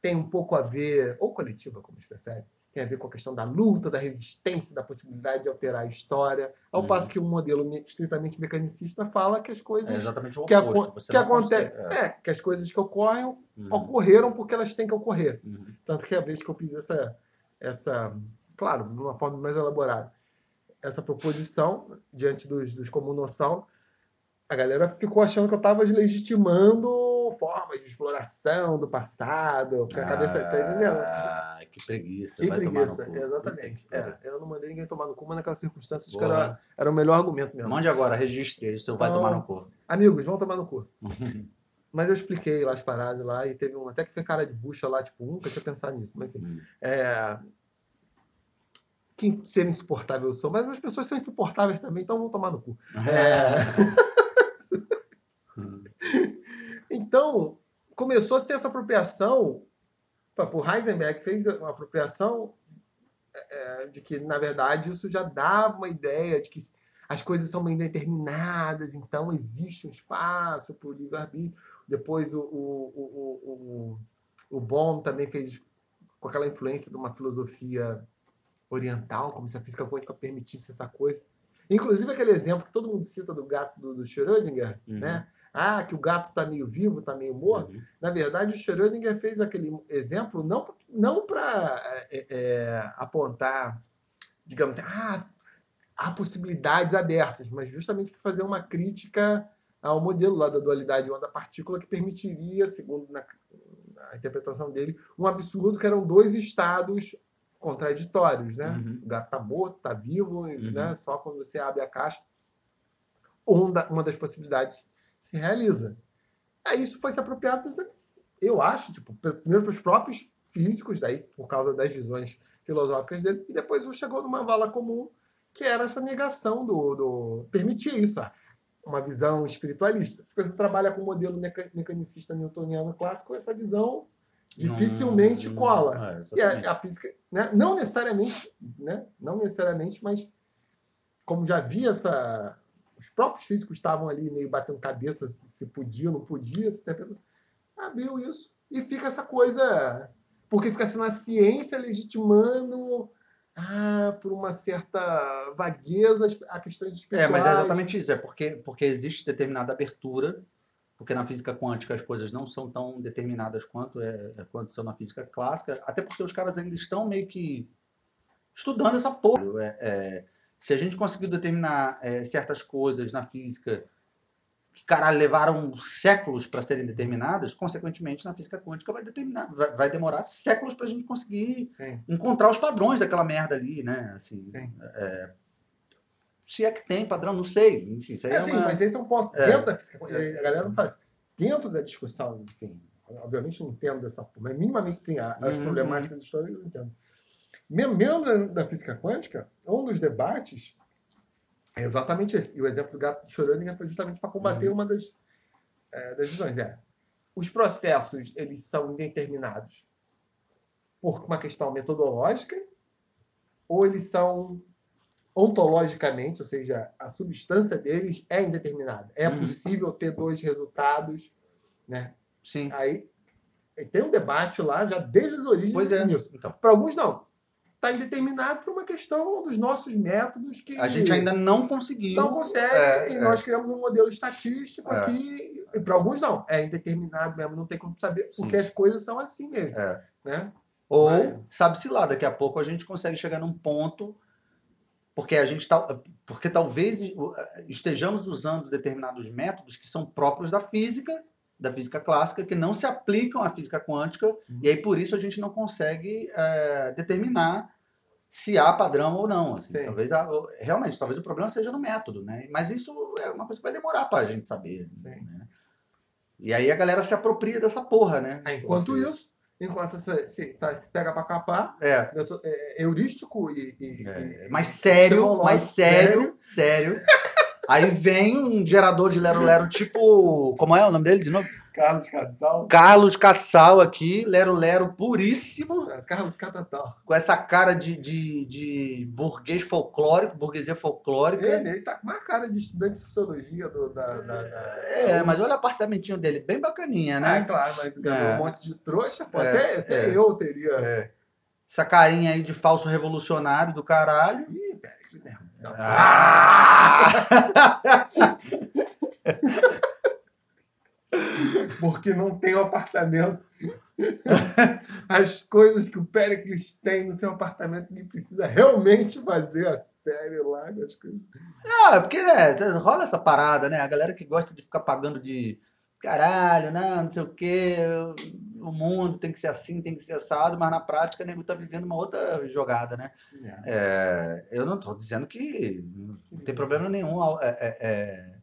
tem um pouco a ver, ou coletiva, como eles preferem, tem a ver com a questão da luta, da resistência, da possibilidade de alterar a história. Ao Uhum. passo que um modelo me- estritamente mecanicista fala que as coisas É exatamente o que, oposto. que acontecem, consegue- é, que as coisas que ocorrem Uhum. ocorreram porque elas têm que ocorrer. Uhum. Tanto que a vez que eu fiz essa, essa claro, de uma forma mais elaborada, essa proposição diante dos, dos comunossauro, a galera ficou achando que eu estava legitimando formas de exploração do passado, porque a cabeça tá entendendo? Ah, que preguiça. Que preguiça, exatamente. Que. É, eu não mandei ninguém tomar no cu, mas naquelas circunstâncias que era, era o melhor argumento mesmo. Mande agora, registre o seu vai Então- tomar no cu. Amigos, vão tomar no cu. Mas eu expliquei lá as paradas lá e teve um até que fez cara de bucha lá, tipo, nunca tinha pensado nisso, mas enfim. Hum. É... Que ser insuportável eu sou, mas as pessoas são insuportáveis também, então vão tomar no cu. Hum. Então, começou a ter essa apropriação. O Heisenberg fez uma apropriação é, de que, na verdade, isso já dava uma ideia de que as coisas são bem determinadas, então existe um espaço para o livre-arbítrio. Depois o, o, o, o, o Bohm também fez com aquela influência de uma filosofia oriental, como se a física quântica permitisse essa coisa. Inclusive aquele exemplo que todo mundo cita do gato do, do Schrödinger, Uhum. né? Ah, que o gato está meio vivo, está meio morto. Uhum. Na verdade, o Schrödinger fez aquele exemplo não, não para apontar, digamos assim, ah, há possibilidades abertas, mas justamente para fazer uma crítica ao modelo lá da dualidade onda-partícula que permitiria, segundo na, a interpretação dele, um absurdo que eram dois estados contraditórios, né? Uhum. O gato está morto, está vivo, Uhum. né? Só quando você abre a caixa, uma, uma das possibilidades se realiza. Aí isso foi se apropriado, eu acho, tipo, primeiro para os próprios físicos, aí por causa das visões filosóficas dele, e depois chegou numa vala comum, que era essa negação do. do permitia isso, ah, uma visão espiritualista. Se você trabalha com o modelo meca- mecanicista newtoniano clássico, essa visão dificilmente Não- cola. É, E a, a física, né? não necessariamente, né? não necessariamente, mas como já havia essa. Os próprios físicos estavam ali meio batendo cabeça se podia ou não podia, se abriu isso. E fica essa coisa. Porque fica sendo a ciência legitimando ah, por uma certa vagueza a questões É, espirituais. mas é exatamente isso. É porque, porque existe determinada abertura, porque na física quântica as coisas não são tão determinadas quanto, é, é- quanto são na física clássica, até porque os caras ainda estão meio que estudando essa porra. É, é, se a gente conseguiu determinar é, certas coisas na física que, caralho, levaram séculos para serem determinadas, consequentemente, na física quântica vai, determinar, vai, vai demorar séculos para a gente conseguir Sim. encontrar os padrões daquela merda ali, né? Assim, Sim. é, se é que tem padrão, não sei. Enfim, É, é, sim, uma... mas esse é um ponto. É. Dentro da física quântica, a galera não faz. Dentro da discussão, enfim, obviamente não entendo dessa forma, mas minimamente sim, as Uhum. problemáticas históricas eu entendo. Mesmo, mesmo da, da física quântica, um dos debates é exatamente esse. E o exemplo do gato de Schrödinger foi justamente para combater Uhum. uma das, é, das visões. É, os processos, eles são indeterminados por uma questão metodológica ou eles são ontologicamente, ou seja, a substância deles é indeterminada. É Uhum. possível ter dois resultados, né? Sim. Aí tem um debate lá já desde as origens Pois é. nisso. Então, Para alguns não. Está indeterminado por uma questão dos nossos métodos que a gente ainda não conseguiu. não consegue É, e é. nós criamos um modelo estatístico É. aqui. E para alguns não. É indeterminado mesmo, não tem como saber, Sim. porque as coisas são assim mesmo. É. Né? Ou, sabe-se lá, daqui a pouco a gente consegue chegar num ponto. Porque a gente tá, porque talvez estejamos usando determinados métodos que são próprios da física, da física clássica, que não se aplicam à física quântica, Uhum. e aí por isso a gente não consegue é, determinar se há padrão ou não. assim. Sim. Talvez realmente, talvez o problema seja no método, né? Mas isso é uma coisa que vai demorar para a gente saber. Né? E aí a galera se apropria dessa porra, né? Aí, enquanto seja, isso, enquanto você se, tá, se pega para capar, É, eu tô- é heurístico e, e- É, e- mais sério, mais sério, sério. Aí vem um gerador de Lero Lero tipo. Como é o nome dele de novo? Carlos Casal. Carlos Cassal aqui, Lero Lero puríssimo, Carlos Catatal. com essa cara de, de, de burguês folclórico, burguesia folclórica. Ele, ele tá com uma cara de estudante de sociologia do, da, da, da- É, mas olha o apartamentinho dele, bem bacaninha, Ah, né? claro, mas ganhou É. um monte de trouxa, pô. É, até até é. eu teria. É. Essa carinha aí de falso revolucionário do caralho. Ih, Péricles, né? Ah! Porque não tem um apartamento. As coisas que o Péricles tem no seu apartamento, ele precisa realmente fazer a série lá. As coisas. Ah, porque né, rola essa parada, né? A galera que gosta de ficar pagando de caralho, não, não sei o quê, o mundo tem que ser assim, tem que ser assado, mas na prática o nego tá vivendo uma outra jogada, né? É, eu não tô dizendo que não tem problema nenhum, é, é, é,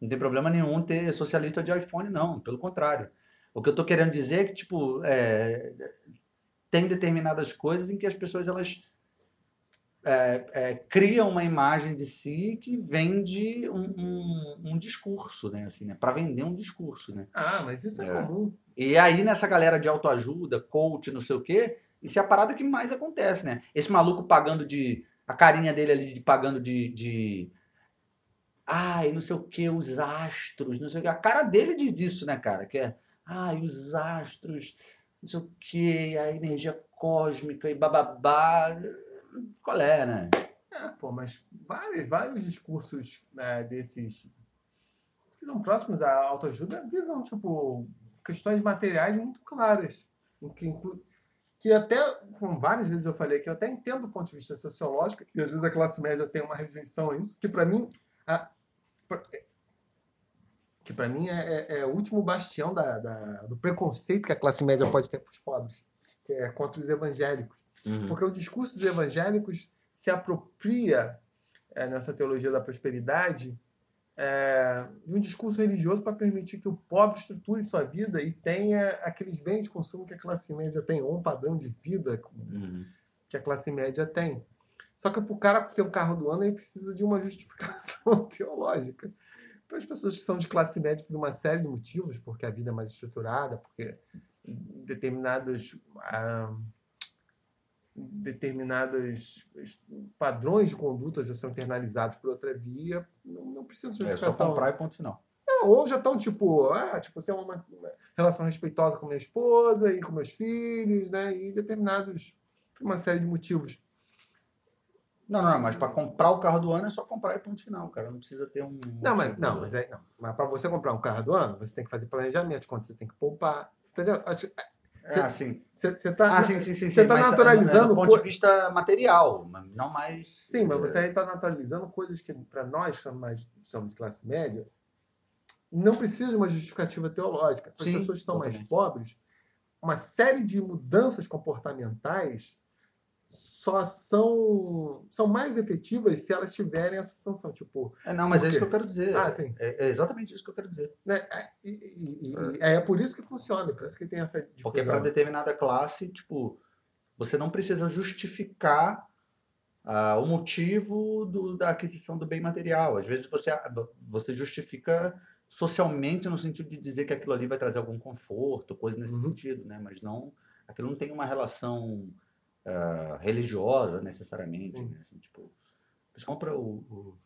não tem problema nenhum ter socialista de iPhone, não, pelo contrário. O que eu tô querendo dizer é que, tipo, é, tem determinadas coisas em que as pessoas, elas é, é, criam uma imagem de si que vende um, um, um discurso, né? Assim, né? Para vender um discurso, né? Ah, mas isso é, É. comum. E aí, nessa galera de autoajuda, coach, não sei o quê, isso é a parada que mais acontece, né? Esse maluco pagando de. A carinha dele ali de pagando de. de ai, não sei o que, os astros, não sei o que. A cara dele diz isso, né, cara? Que é. Ai, os astros, não sei o que, a energia cósmica e bababá. Qual é, né? É, pô, mas vários, vários discursos né, desses que são próximos à autoajuda visam, tipo, questões materiais muito claras. Que, inclu- que até, como várias vezes eu falei, que eu até entendo do ponto de vista sociológico, e às vezes a classe média tem uma rejeição a isso, que para mim. a- pra- que para mim é, é- é o último bastião da, da- do preconceito que a classe média pode ter com os pobres, que é contra os evangélicos. Porque o discurso dos evangélicos se apropria é, nessa teologia da prosperidade é, de um discurso religioso para permitir que o pobre estruture sua vida e tenha aqueles bens de consumo que a classe média tem, ou um padrão de vida Uhum. que a classe média tem. Só que para o cara ter o carro do ano, ele precisa de uma justificação teológica. Para as pessoas que são de classe média por uma série de motivos, porque a vida é mais estruturada, porque determinados ah, determinados padrões de conduta já são internalizados por outra via, não, não precisa de É só comprar e ponto final. Não, ou já estão tipo, ah, tipo, você é uma, uma relação respeitosa com minha esposa e com meus filhos, né? E determinados, uma série de motivos. Não, não, mas para comprar o carro do ano é só comprar e ponto final, cara. Não precisa ter um. Não, mas, não, mas, é, não. mas para você comprar um carro do ano, você tem que fazer planejamento, quanto você tem que poupar. Entendeu? É, ah, sim. Você, tá, Ah, sim, sim, sim. tá mas, naturalizando Do ponto co- de vista material, mas não mais. Sim, mas você aí está naturalizando coisas que, para nós, que somos, mais, somos de classe média, não precisa de uma justificativa teológica. Para as pessoas que são mais pobres, uma série de mudanças comportamentais só são, são mais efetivas se elas tiverem essa sanção. Tipo, É, não, mas é isso que eu quero dizer. ah, sim. É, é exatamente isso que eu quero dizer. Né? É, E, e- e- é por isso que funciona, por isso que tem essa difusão. Porque para determinada classe, tipo, você não precisa justificar ah, o motivo do- da aquisição do bem material. Às vezes você, você justifica socialmente no sentido de dizer que aquilo ali vai trazer algum conforto, coisa nesse Uhum. sentido, né? Mas não, aquilo não tem uma relação ah, religiosa necessariamente, né? Assim, tipo, compra o, o-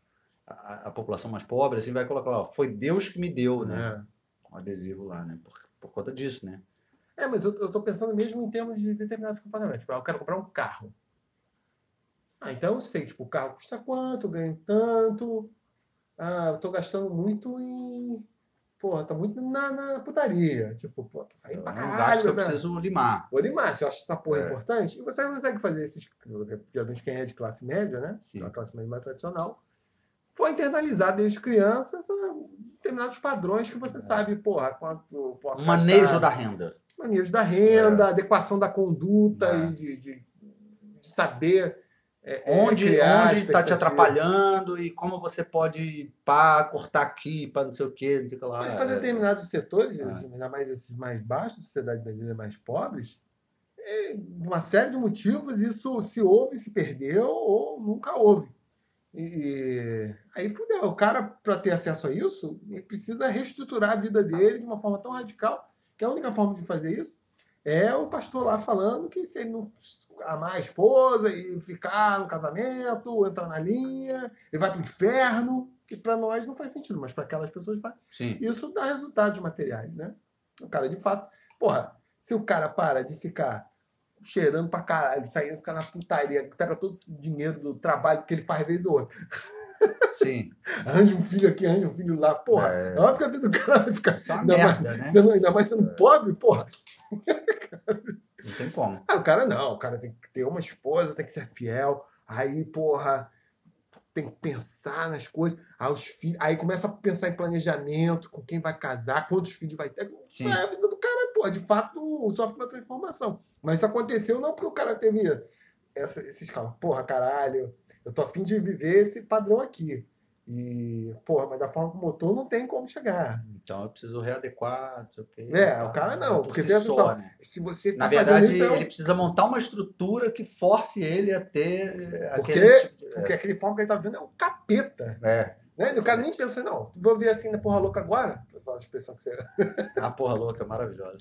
a, a população mais pobre, assim, vai colocar, ó, foi Deus que me deu, né? É. Um adesivo lá, né? Por, por conta disso, né? É, mas eu, eu tô pensando mesmo em termos de determinados comportamentos. Tipo, ah, eu quero comprar um carro. Ah, então eu sei, tipo, o carro custa quanto, eu ganho tanto. Ah, eu tô gastando muito em. Porra, tá muito na, na putaria. Tipo, pô, tô saindo pra É um gasto caralho. que eu né? preciso limar. Vou limar, se eu acho essa porra É. importante. E você consegue fazer esses. Geralmente quem é de classe média, né? Sim. Uma classe média mais tradicional. Foi internalizar desde criança essa- determinados padrões que você sabe, porra, quanto posso Um manejo gastar. da renda. manejo da renda, adequação da conduta É. e de, de- de saber é, é, Onde está te atrapalhando e como você pode pá, cortar aqui, para não sei o que, não sei o que lá. Mas para determinados setores, É. esses- ainda mais esses mais baixos, sociedade brasileira mais pobres, é, uma série de motivos isso se houve, se perdeu ou nunca houve. E aí fudeu. O cara, para ter acesso a isso, ele precisa reestruturar a vida dele de uma forma tão radical que a única forma de fazer isso é o pastor lá falando que se ele não amar a esposa e ficar no casamento, entrar na linha, ele vai para o inferno, que para nós não faz sentido, mas para aquelas pessoas faz. Sim. Isso dá resultados materiais, né? O cara, de fato, porra, se o cara para de ficar cheirando pra caralho, saindo, ficar na putaria, pega todo esse dinheiro do trabalho que ele faz vez ou outra, Sim. arranja um filho aqui, arranja um filho lá, porra, É. é óbvio que a vida do cara vai ficar. Isso é ainda, mais, merda, né? sendo, ainda mais sendo pobre, porra. Não tem como. Ah, o cara não, o cara tem que ter uma esposa, tem que ser fiel. Aí, porra, tem que pensar nas coisas. Aí, os filhos, aí começa a pensar em planejamento, com quem vai casar, quantos filhos vai ter. Sim. É a vida do cara, pô, de fato, sofre uma transformação. Mas isso aconteceu não porque o cara teve essa, esse escala. Porra, caralho, eu tô afim de viver esse padrão aqui. E, porra, mas da forma como eu tô, não tem como chegar. Então eu preciso readequar, não sei o quê. É, o cara não, Por porque tem só, né? Se você Na tá verdade, isso, é um- ele precisa montar uma estrutura que force ele a ter eh, Porque- aquele tipo porque aquele forma que ele tá vendo é um capeta. É. Né? E o cara nem pensa, não, vou ver assim na porra louca agora. A expressão que você. A porra louca, maravilhosa.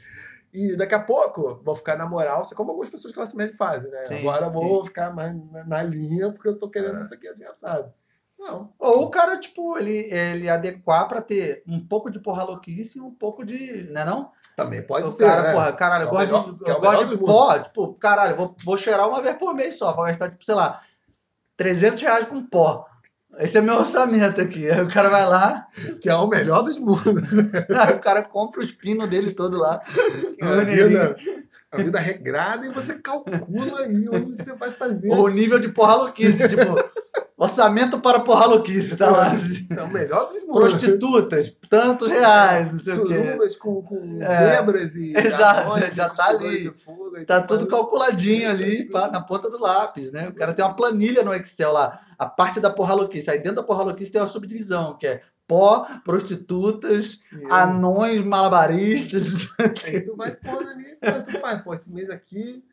E daqui a pouco vou ficar na moral, assim como algumas pessoas de classe média fazem, né? Sim, agora vou sim. ficar mais na, na linha porque eu tô querendo É. isso aqui assim, assado. Não. Ou o cara, tipo, ele, ele adequar pra ter um pouco de porra louquice e um pouco de. Né não? Também pode o ser. cara, né? porra, caralho, eu é o gosto melhor- de, é o eu gosto de pó, tipo, caralho, vou, vou cheirar uma vez por mês só, vou gastar, tipo, sei lá, 300 reais com pó. Esse é meu orçamento aqui. Aí o cara vai lá, Que é o melhor dos mundos. aí o cara compra os pinos dele todo lá. A vida, a vida regrada e você calcula aí onde você vai fazer. O nível de porra louquice, tipo, orçamento para porra louquice, tá lá. Isso é o melhor dos mundos. Prostitutas, tantos reais, não sei o quê. Com, com É. zebras e. Exato, anões, já tá ali. fuga Tá tudo calculadinho ali, pá, na ponta do lápis, né? O cara tem uma planilha no Excel lá, a parte da porra louquice. Aí dentro da porra louquice tem uma subdivisão, que é pó, prostitutas, anões malabaristas. Aí tu vai pondo ali, tu faz, pô, esse mês aqui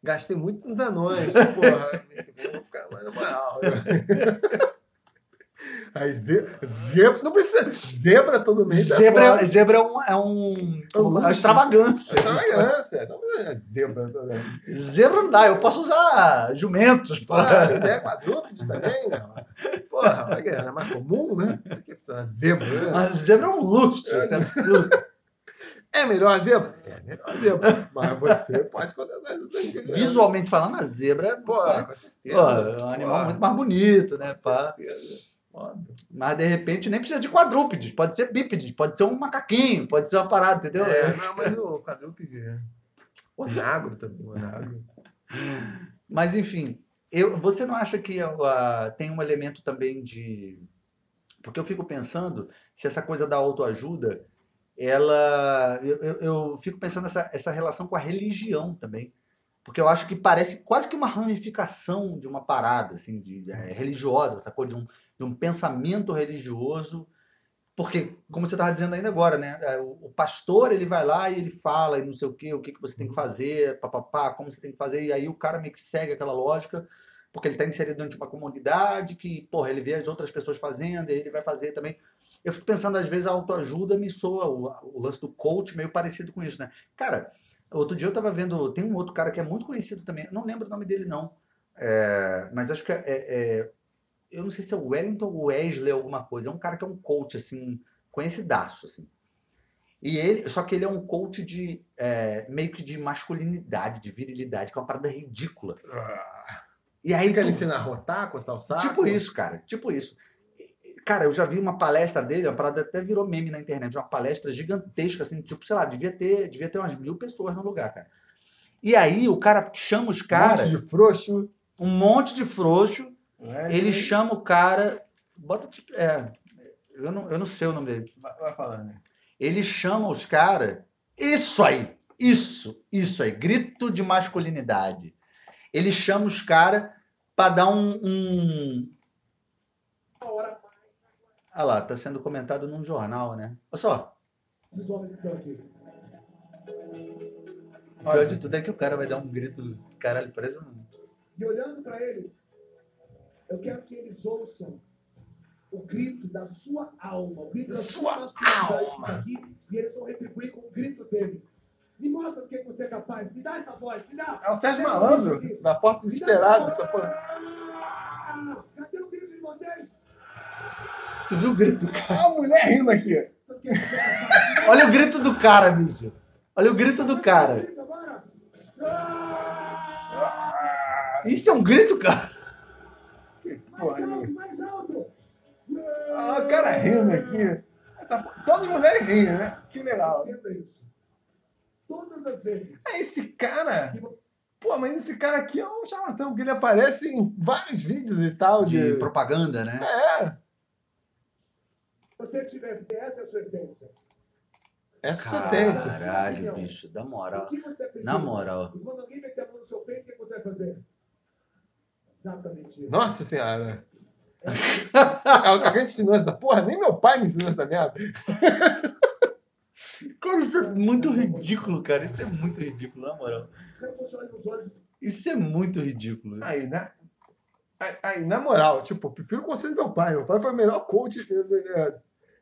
gastei muito com os anões, porra, vou ficar mais na moral. Aí, ze- zebra. Não precisa. Zebra todo mês. Zebra, é é, foda. zebra é um. É um É um uma luxo. extravagância. Extravagância. Não precisa Zebra mês. Zebra não dá, eu posso usar jumentos. pô. Pô, mas é quadrúpedes também, né? Porra, é mais comum, né? Uma zebra, né? Mas zebra é um luxo, isso é absurdo. É melhor a zebra? É melhor a zebra. Mas você pode contratar. Visualmente falando, a zebra é Pô, pô, com certeza. é um animal Pô, muito mais bonito, né? com pá. certeza. Óbvio. Mas de repente nem precisa de quadrúpedes, pode ser bípedes, pode ser um macaquinho, pode ser uma parada, entendeu? É, não, mas o quadrúpede. é. O onagro também, o onagro. Mas enfim, eu, você não acha que ah, tem um elemento também de. Porque eu fico pensando se essa coisa da autoajuda, ela. Eu, eu, eu fico pensando essa, essa relação com a religião também. Porque eu acho que parece quase que uma ramificação de uma parada assim, de, é, religiosa, coisa de um, de um pensamento religioso. Porque, como você estava dizendo ainda agora, né? é, O, o pastor ele vai lá e ele fala e não sei o quê, o que, que você tem que fazer, papapá, como você tem que fazer, e aí o cara meio que segue aquela lógica, porque ele está inserido dentro de uma comunidade que, porra, ele vê as outras pessoas fazendo, e ele vai fazer também. Eu fico pensando, às vezes, a autoajuda me soa, o, o lance do coach meio parecido com isso, né? Cara, outro dia eu tava vendo, tem um outro cara que é muito conhecido também, não lembro o nome dele não, é, mas acho que é, é- eu não sei se é o Wellington ou Wesley alguma coisa, é um cara que é um coach, assim, conhecidaço, assim. E ele, só que ele é um coach de, é, meio que de masculinidade, de virilidade, que é uma parada ridícula. E aí Fica tu- ele ensina a rotar, coçar o saco? Tipo isso, cara. Tipo isso. Cara, eu já vi uma palestra dele, uma parada até virou meme na internet, uma palestra gigantesca, assim, tipo, sei lá, devia ter, devia ter umas mil pessoas no lugar, cara. E aí o cara chama os Um caras, monte de frouxo. um monte de frouxo, né? ele chama o cara, bota tipo, é, eu não, eu não sei o nome dele. Vai, vai falando. Ele chama os caras, isso aí, isso, isso aí, grito de masculinidade. Ele chama os caras para dar um, um, Ah lá, tá sendo comentado num jornal, né? Olha só, Esses homens que estão aqui. o pior de tudo é que o cara vai dar um grito, caralho, parece um... E olhando para eles, eu quero que eles ouçam o grito da sua alma, o grito da Sua sua alma. está aqui, e eles vão retribuir com o grito deles. Me mostra do que você é capaz, me dá essa voz, me dá. É o Sérgio Malandro, na porta desesperada, essa porra. Cadê o grito de vocês? Tu viu o grito? Olha a mulher rindo aqui. Que é? Olha o grito do cara, bicho. Olha o grito do cara. Ah! Isso é um grito, cara? Porra, Mais alto, mais alto. Olha o cara rindo aqui. Essa Todas as mulheres riem, né? Que legal. Todas as vezes. É esse cara. Pô, mas esse cara aqui é um charlatão, porque ele aparece em vários vídeos e tal. De. De propaganda, né? É. Se você tiver, essa é a sua essência. Essa é a sua essência. Caralho, bicho, da O moral. que você acredita? Na moral. E quando alguém meter a mão no seu peito, o que você vai fazer? Exatamente isso. Nossa senhora. É. Alguém te ensinou essa porra? Nem meu pai me ensinou essa merda. Cara, isso é muito ridículo, cara. Isso é muito ridículo, na moral. Isso é muito ridículo. Aí, né? Aí, aí, na moral, tipo, eu prefiro o conselho do meu pai. Meu pai foi o melhor coach.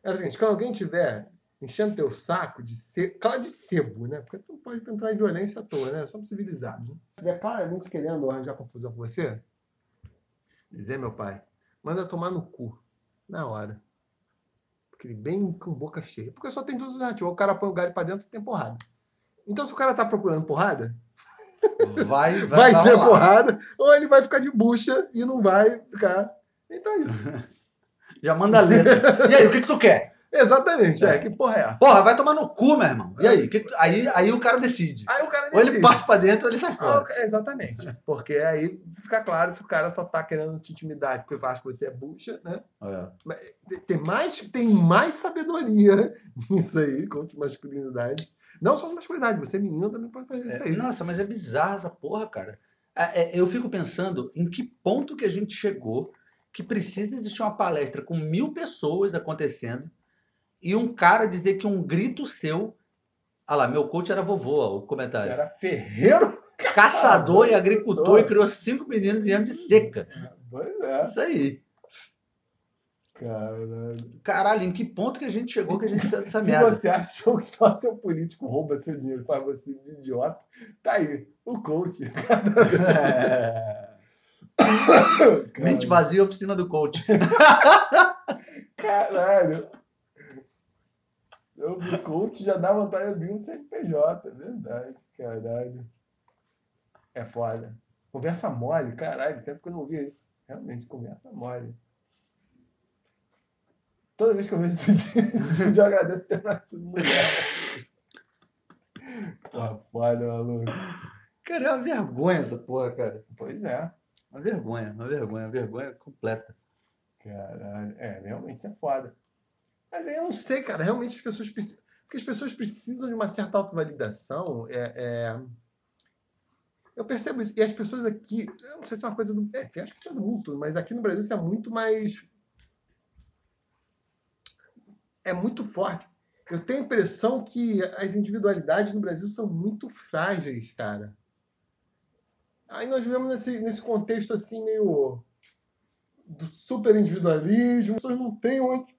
Era o seguinte, quando alguém tiver enchendo teu saco de sebo, claro, de sebo, né? Porque tu não pode entrar em violência à toa, né? Somos civilizados. Né? Se tiver claramente querendo arranjar confusão com você, dizer, meu pai, manda tomar no cu. Na hora. Porque ele bem com boca cheia. Porque só tem duas alternativas. O cara põe o galho pra dentro e tem porrada. Então, se o cara tá procurando porrada, Vai, vai, vai rolar. porrada, ou ele vai ficar de bucha e não vai ficar. Então é isso. Já manda a letra. E aí, o que, que tu quer? Exatamente, é. É. Que porra é essa? Porra, vai tomar no cu, meu irmão. E aí? Que aí, aí o cara decide. Aí o cara Ou ele decide. parte pra dentro ou ele sai Ah, fora. ok, Exatamente. Porque aí fica claro se o cara só tá querendo te intimidar porque acha que você é bucha, né? É. Tem- mais, tem mais sabedoria nisso aí, contra masculinidade. Não só de masculinidade, você menino também pode fazer isso É, aí. Nossa, mas é bizarro essa porra, cara. É, é, eu fico pensando em que ponto que a gente chegou que precisa existir uma palestra com mil pessoas acontecendo e um cara dizer que um grito seu. Ah lá, meu coach era vovô, ó, o comentário. Era ferreiro. Caçador e agricultor e criou cinco meninos em ano de seca. Pois é. Isso aí. Caralho. Caralho, em que ponto que a gente chegou que a gente precisa dessa Se merda? você achou que só seu político rouba seu dinheiro faz você de idiota, tá aí, o coach. É. Mente vazia, oficina do coach. Caralho. Eu, o coach já dá vontade de abrir um CNPJ, é verdade, caralho. É foda. Conversa mole, caralho, tempo que eu não ouvia isso. Realmente, conversa mole. Toda vez que eu vejo esse vídeo, eu agradeço ter nascido mulher. Porra, foda, maluco. Cara, é uma vergonha essa porra, cara. Pois é. Uma vergonha, uma vergonha, uma vergonha completa. Caralho. É, realmente isso é foda. Mas eu não sei, cara. Realmente as pessoas precisam. Porque as pessoas precisam de uma certa autovalidação. É, é... Eu percebo isso. E as pessoas aqui. Eu não sei se é uma coisa do. É, acho que isso é do mundo, mas aqui no Brasil isso é muito mais. É muito forte. Eu tenho a impressão que as individualidades no Brasil são muito frágeis, cara. Aí nós vivemos nesse, nesse contexto assim, meio. do super individualismo. As pessoas não têm onde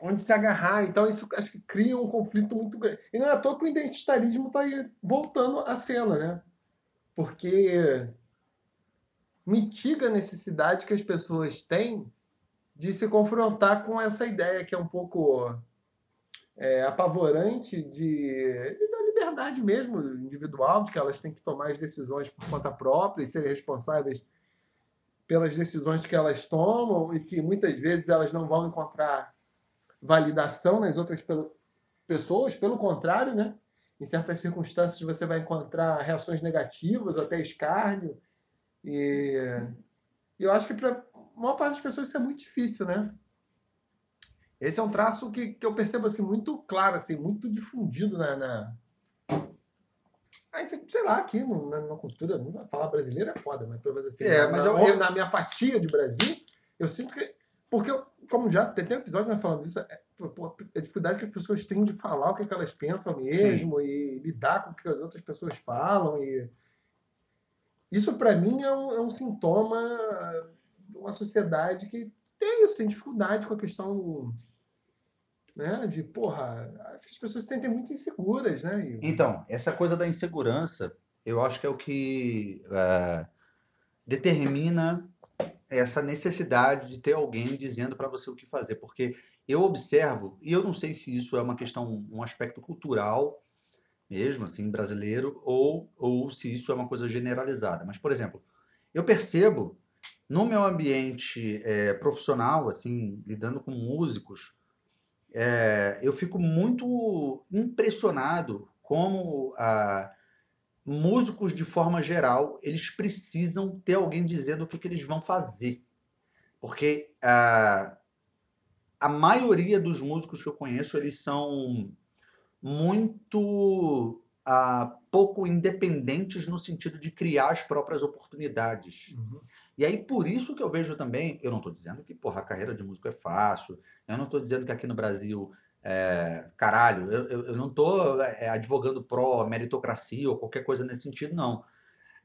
onde se agarrar. Então, isso acho que cria um conflito muito grande. E não é à toa que o identitarismo está voltando à cena, né? Porque mitiga a necessidade que as pessoas têm de se confrontar com essa ideia que é um pouco é, apavorante de, liberdade mesmo individual, de que elas têm que tomar as decisões por conta própria e serem responsáveis pelas decisões que elas tomam e que muitas vezes elas não vão encontrar validação nas outras pessoas, pelo contrário, né? Em certas circunstâncias você vai encontrar reações negativas, até escárnio. E eu acho que para a maior parte das pessoas isso é muito difícil, né? Esse é um traço que, que eu percebo assim, muito claro, assim, muito difundido na. na... A gente, sei lá, aqui no, na, na cultura, falar brasileira é foda, mas pelo menos assim, É, na, mas na, eu- eu- na minha fatia de Brasil, eu sinto que. Porque, eu- como já tem até um episódio nós falando disso, é, a dificuldade que as pessoas têm de falar o que, é que elas pensam mesmo e lidar com o que as outras pessoas falam. e Isso, para mim, é um, é um sintoma de uma sociedade que tem isso, tem dificuldade com a questão né, de, porra, as pessoas se sentem muito inseguras, né? Então, essa coisa da insegurança, eu acho que é o que é, determina essa necessidade de ter alguém dizendo para você o que fazer. Porque eu observo, e eu não sei se isso é uma questão, um aspecto cultural mesmo, assim, brasileiro, ou, ou se isso é uma coisa generalizada. Mas, por exemplo, eu percebo no meu ambiente é, profissional, assim, lidando com músicos, é, eu fico muito impressionado como ah, músicos de forma geral eles precisam ter alguém dizendo o que, que eles vão fazer porque ah, a maioria dos músicos que eu conheço eles são muito ah, pouco independentes no sentido de criar as próprias oportunidades Uhum. E aí, por isso que eu vejo também, eu não estou dizendo que, porra, a carreira de músico é fácil, eu não estou dizendo que aqui no Brasil, é, caralho, eu, eu, eu não estou advogando pró-meritocracia ou qualquer coisa nesse sentido, não.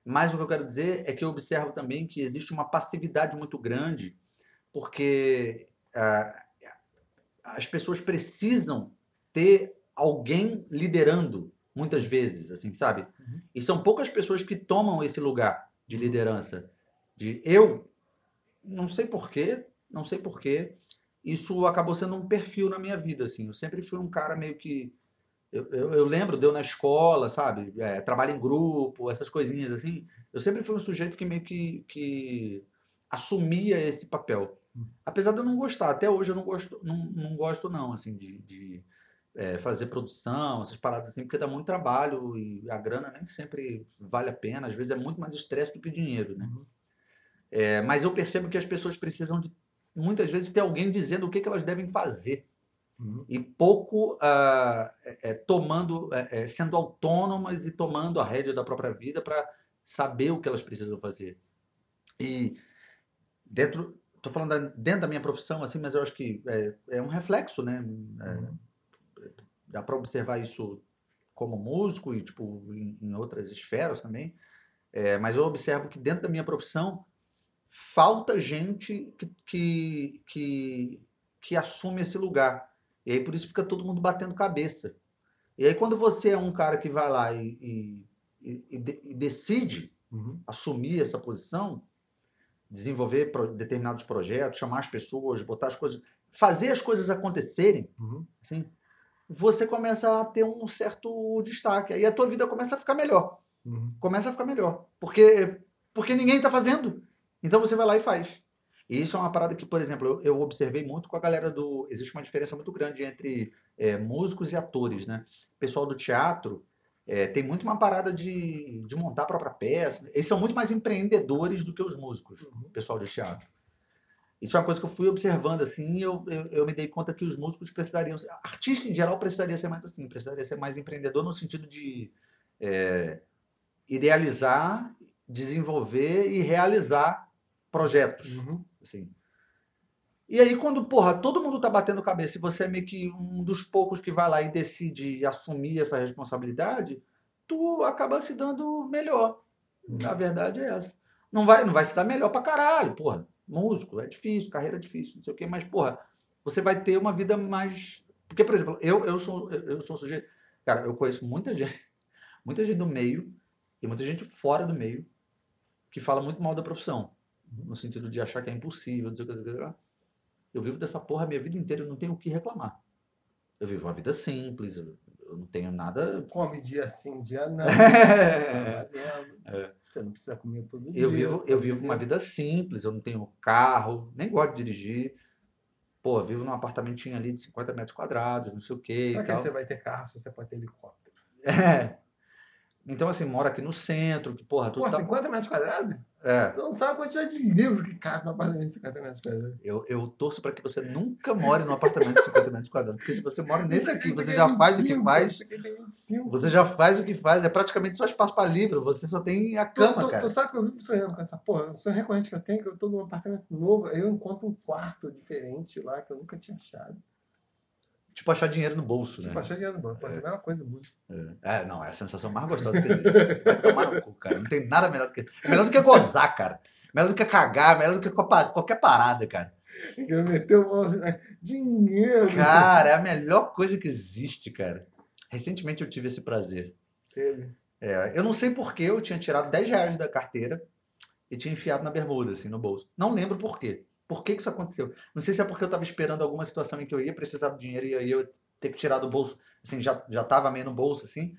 Mas o que eu quero dizer é que eu observo também que existe uma passividade muito grande, porque ah, as pessoas precisam ter alguém liderando, muitas vezes, assim, sabe? Uhum. E são poucas pessoas que tomam esse lugar de liderança de eu não sei porquê, não sei porquê, isso acabou sendo um perfil na minha vida, assim. Eu sempre fui um cara meio que. Eu, eu, eu lembro, deu na escola, sabe? É, trabalho em grupo, essas coisinhas assim. Eu sempre fui um sujeito que meio que, que assumia esse papel. Apesar de eu não gostar, até hoje eu não gosto, não, não gosto não, assim, de, de é, fazer produção, essas paradas assim, porque dá muito trabalho e a grana nem sempre vale a pena, às vezes é muito mais estresse do que dinheiro, né? Uhum. É, mas eu percebo que as pessoas precisam de muitas vezes ter alguém dizendo o que, que elas devem fazer Uhum. e pouco ah, é, tomando, é, é, sendo autônomas e tomando a rédea da própria vida para saber o que elas precisam fazer. E dentro, estou falando da- dentro da minha profissão assim, mas eu acho que é, é um reflexo, né? É, dá para observar isso como músico e tipo em, em outras esferas também. Mas eu observo que dentro da minha profissão falta gente que, que, que, que assume esse lugar. E aí por isso fica todo mundo batendo cabeça. E aí quando você é um cara que vai lá e, e, e, e de- e decide Uhum. assumir essa posição, desenvolver pro- determinados projetos, chamar as pessoas, botar as coisas, fazer as coisas acontecerem, Uhum. assim, você começa a ter um certo destaque. Aí a tua vida começa a ficar melhor. Uhum. Começa a ficar melhor. Porque, porque ninguém está fazendo. Então você vai lá e faz. E isso é uma parada que, por exemplo, eu, eu observei muito com a galera do. Existe uma diferença muito grande entre é, músicos e atores, né? O pessoal do teatro é, tem muito uma parada de, de montar a própria peça. Eles são muito mais empreendedores do que os músicos, o pessoal de teatro. Isso é uma coisa que eu fui observando assim, e eu, eu, eu me dei conta que os músicos precisariam, ser- artista em geral precisaria ser mais assim, precisaria ser mais empreendedor no sentido de é, idealizar, desenvolver e realizar projetos, Uhum. assim. E aí quando, porra, todo mundo tá batendo cabeça e você é meio que um dos poucos que vai lá e decide assumir essa responsabilidade, tu acaba se dando melhor. A verdade é essa. Não vai, não vai se dar melhor pra caralho, porra. Músico é difícil, carreira é difícil, não sei o quê, mas, porra, você vai ter uma vida mais. Porque, por exemplo, eu, eu, sou, eu eu sou um sujeito. Cara, eu conheço muita gente, muita gente do meio e muita gente fora do meio que fala muito mal da profissão. No sentido de achar que é impossível, não sei o que, sei lá. Eu vivo dessa porra a minha vida inteira, eu não tenho o que reclamar. Eu vivo uma vida simples, eu, não tenho nada. Come dia sim, dia não. É. Trabalhando. Você não precisa comer todo dia. Eu vivo, eu tá vivo uma vida simples, eu não tenho carro, nem gosto de dirigir. Pô, vivo num apartamentinho ali de 50 metros quadrados, não sei o quê. Pra que você vai ter carro se você pode ter helicóptero? É. Então, assim, moro aqui no centro, que, porra, tudo Pô, tá... 50 metros quadrados? É. Tu não sabe a quantidade de livro que cabe no apartamento de 50 metros quadrados. Eu, eu torço para que você nunca more num apartamento de 50 metros quadrados. Porque se você mora nesse aqui, você é já faz o que 25, faz. Isso aqui tem 25. Você já faz o que faz. É praticamente só espaço para livro. Você só tem a Tu, cama, tu, cara. tu sabe que eu vivo sonhando com essa porra? O sonho recorrente que eu tenho é que eu tô num apartamento novo, aí eu encontro um quarto diferente lá que eu nunca tinha achado. Tipo, achar dinheiro no bolso, Tipo, né? achar dinheiro no banco. Pode ser a melhor coisa do mundo. É, não, é a sensação mais gostosa que existe. Vai tomar no cu, cara. Não tem nada melhor do que. é Melhor do que gozar, cara. Melhor do que cagar, melhor do que qualquer parada, cara. Eu meteu mão assim, né? dinheiro. Cara, é a melhor coisa que existe, cara. Recentemente eu tive esse prazer. Teve. É, eu não sei por que eu tinha tirado 10 reais da carteira e tinha enfiado na bermuda, assim, no bolso. Não lembro por quê. Por que, que isso aconteceu? Não sei se é porque eu estava esperando alguma situação em que eu ia precisar do dinheiro e aí eu ter que tirar do bolso, assim, já, já tava meio no bolso, assim.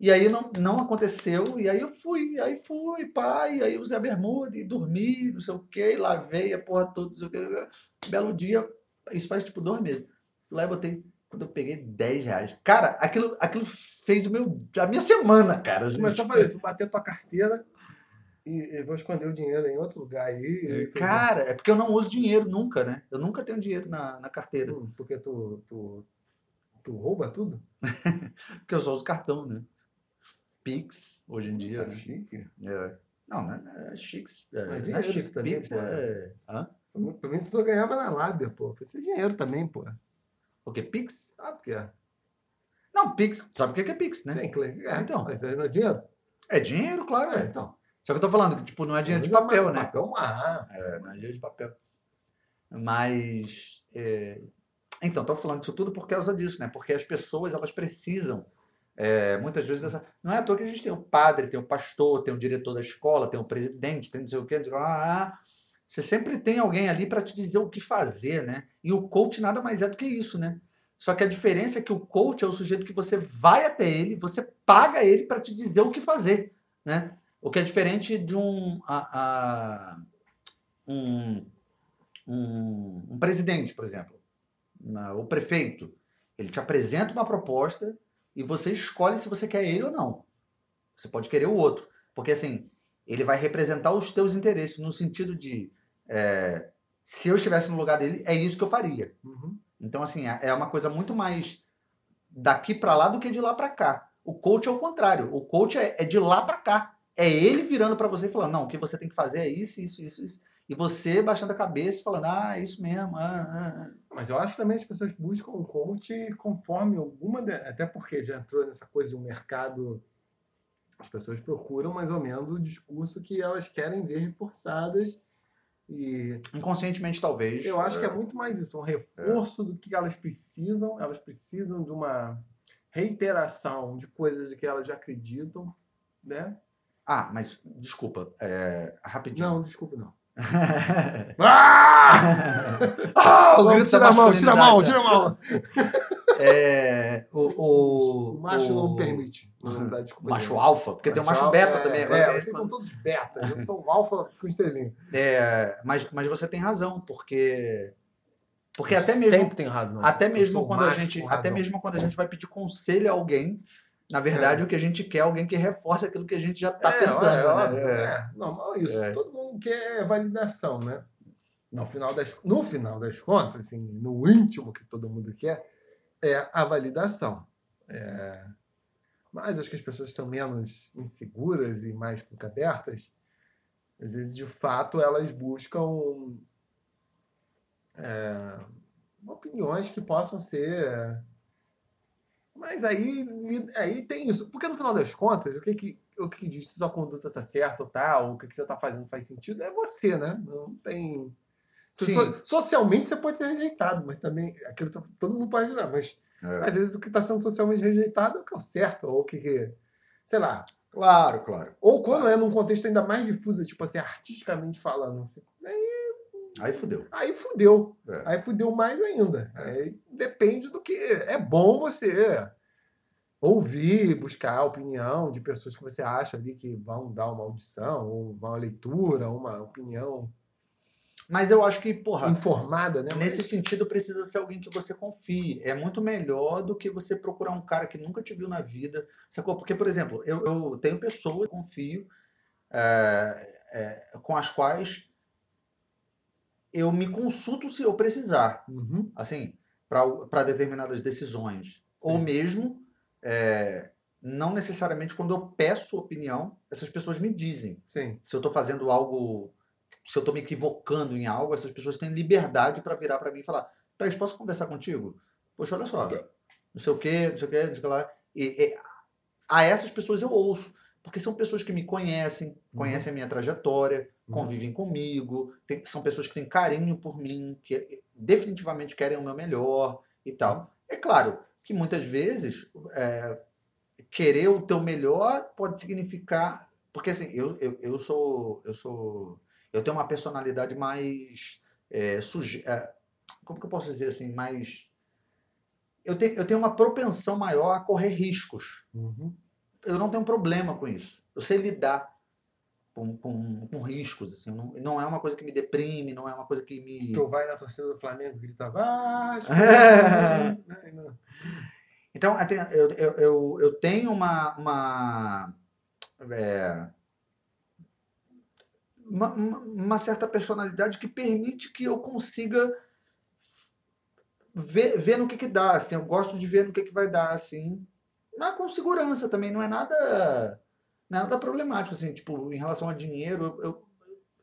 E aí não, não aconteceu, e aí eu fui, e aí fui, e aí usei a bermuda e dormi, não sei o quê, e lavei a porra toda, não sei o. Belo dia, isso faz tipo dois meses. Fui lá e botei, quando eu peguei 10 reais. Cara, aquilo, aquilo fez o meu, a minha semana, cara. assim, Começou a tipo, fazer isso, bater tua carteira e, e vou esconder o dinheiro em outro lugar aí. tu- Cara, é porque eu não uso dinheiro nunca, né? Eu nunca tenho dinheiro na, na carteira. Hum, Porque tu, tu, tu rouba tudo? Porque eu só uso cartão, né? Pix, hoje em dia. Tá né? chique. É. Não, né? É Chix. É, Mas é isso também, Pix pô. é. Hã? Pelo menos tu ganhava na lábia, pô. Precisa de dinheiro também, pô. O que? Pix? Sabe o que é? Não, Pix. Sabe o que é Pix, né? Sim. É, Então. Mas não é dinheiro? É dinheiro, claro. É, É. então. Só que eu tô falando que, tipo, não é dinheiro de papel, né? Papel, ah, É, não é dinheiro de papel. Mas. é, Então, tô falando disso tudo por causa disso, né? Porque as pessoas, elas precisam. é, muitas vezes dessa. Não é à toa que a gente tem o padre, tem o pastor, tem o diretor da escola, tem o presidente, tem não sei o quê, ah. Você sempre tem alguém ali para te dizer o que fazer, né? E o coach nada mais é do que isso, né? Só que a diferença é que o coach é o sujeito que você vai até ele, você paga ele para te dizer o que fazer, né? O que é diferente de um, a- a- um, um, um presidente, por exemplo, o prefeito. Ele te apresenta uma proposta e você escolhe se você quer ele ou não. Você pode querer o outro. Porque assim, ele vai representar os teus interesses no sentido de é, se eu estivesse no lugar dele, é isso que eu faria. uhum. Então, assim, é é uma coisa muito mais daqui pra lá do que de lá pra cá. O coach é o contrário. O coach é, é de lá pra cá. É ele virando pra você e falando, não, o que você tem que fazer é isso, isso, isso, isso. E você baixando a cabeça e falando, ah, é isso mesmo. Ah, ah, ah. Mas eu acho que também as pessoas buscam um coach conforme alguma. de- Até porque já entrou nessa coisa de um mercado. As pessoas procuram mais ou menos o discurso que elas querem ver reforçadas E Inconscientemente, talvez. eu acho que é muito mais isso, um reforço do que elas precisam. Elas precisam de uma reiteração de coisas que elas já acreditam, né? Ah, mas desculpa, é, rapidinho. Não, desculpa, não. Ah! Ah, o Vamos, grito da tira a mão, tira a mão, masculinidade. tira a mão. É, o, o, O macho o- não permite. Não dá desculpa. Macho alfa, porque tem o macho beta é, também. É, tem- vocês são todos beta. Eu sou um alfa com estrelinha. É, mas, mas você tem razão, porque. Porque até mesmo, Sempre tem razão. até Eu mesmo quando a macho gente, até mesmo quando a gente vai pedir conselho a alguém, na verdade É. o que a gente quer é alguém que reforce aquilo que a gente já está é, pensando. é, né? É. é, normal isso. É. Todo mundo quer validação, né? No final, das, no final das contas, assim, no íntimo que todo mundo quer, é a validação. É, mas acho que as pessoas são menos inseguras e mais boca abertas. Às vezes, de fato, elas buscam é, opiniões que possam ser. Mas aí, aí tem isso. Porque no final das contas, o que, que, o que diz se sua conduta tá certa ou tal, o que, que você tá fazendo faz sentido, é você, né? Não tem. So- socialmente você pode ser rejeitado, mas também aquilo tá- todo mundo pode ajudar. Mas É. às vezes o que está sendo socialmente rejeitado é o que é o certo, ou o que, que. Sei lá. Claro, claro. Ou quando é num contexto ainda mais difuso, tipo assim, artisticamente falando. você- Aí fudeu. Aí fudeu. É. Aí fudeu mais ainda. É. Aí depende do que. É bom você ouvir, buscar a opinião de pessoas que você acha ali que vão dar uma audição, ou uma leitura, uma opinião Mas eu acho que, porra, informada, né? Nesse Mas- sentido, precisa ser alguém que você confie. É muito melhor do que você procurar um cara que nunca te viu na vida. Sacou? Porque, por exemplo, eu, eu tenho pessoas que eu confio é, é, com as quais eu me consulto se eu precisar, Uhum. assim, para determinadas decisões. Ou Sim. mesmo, é, não necessariamente quando eu peço opinião, essas pessoas me dizem Sim. se eu estou fazendo algo, se eu estou me equivocando em algo, essas pessoas têm liberdade para virar para mim e falar: Peraí, posso conversar contigo? Poxa, olha só, não sei o quê, não sei o quê, não sei o que lá. E, e a essas pessoas eu ouço, porque são pessoas que me conhecem, conhecem a minha trajetória, Uhum. Convivem comigo, tem- são pessoas que têm carinho por mim, que definitivamente querem o meu melhor e tal. É claro que muitas vezes é, querer o teu melhor pode significar. Porque assim, eu, eu, eu sou. Eu sou. Eu tenho uma personalidade mais. É, suje, é, como que eu posso dizer assim? Mais. Eu tenho, eu tenho uma propensão maior a correr riscos. Uhum. Eu não tenho problema com isso. Eu sei lidar com, com, com riscos. Assim. Não, não é uma coisa que me deprime, não é uma coisa que me. Tu vai na torcida do Flamengo e grita Vasco. É. Então, eu, eu, eu, eu tenho uma. uma, é, uma, uma- certa personalidade que permite que eu consiga ver, ver no que, que dá. Assim, eu gosto de ver no que, que vai dar, assim. Mas com segurança também, não é nada, nada problemático, assim, tipo, em relação a dinheiro, eu, eu,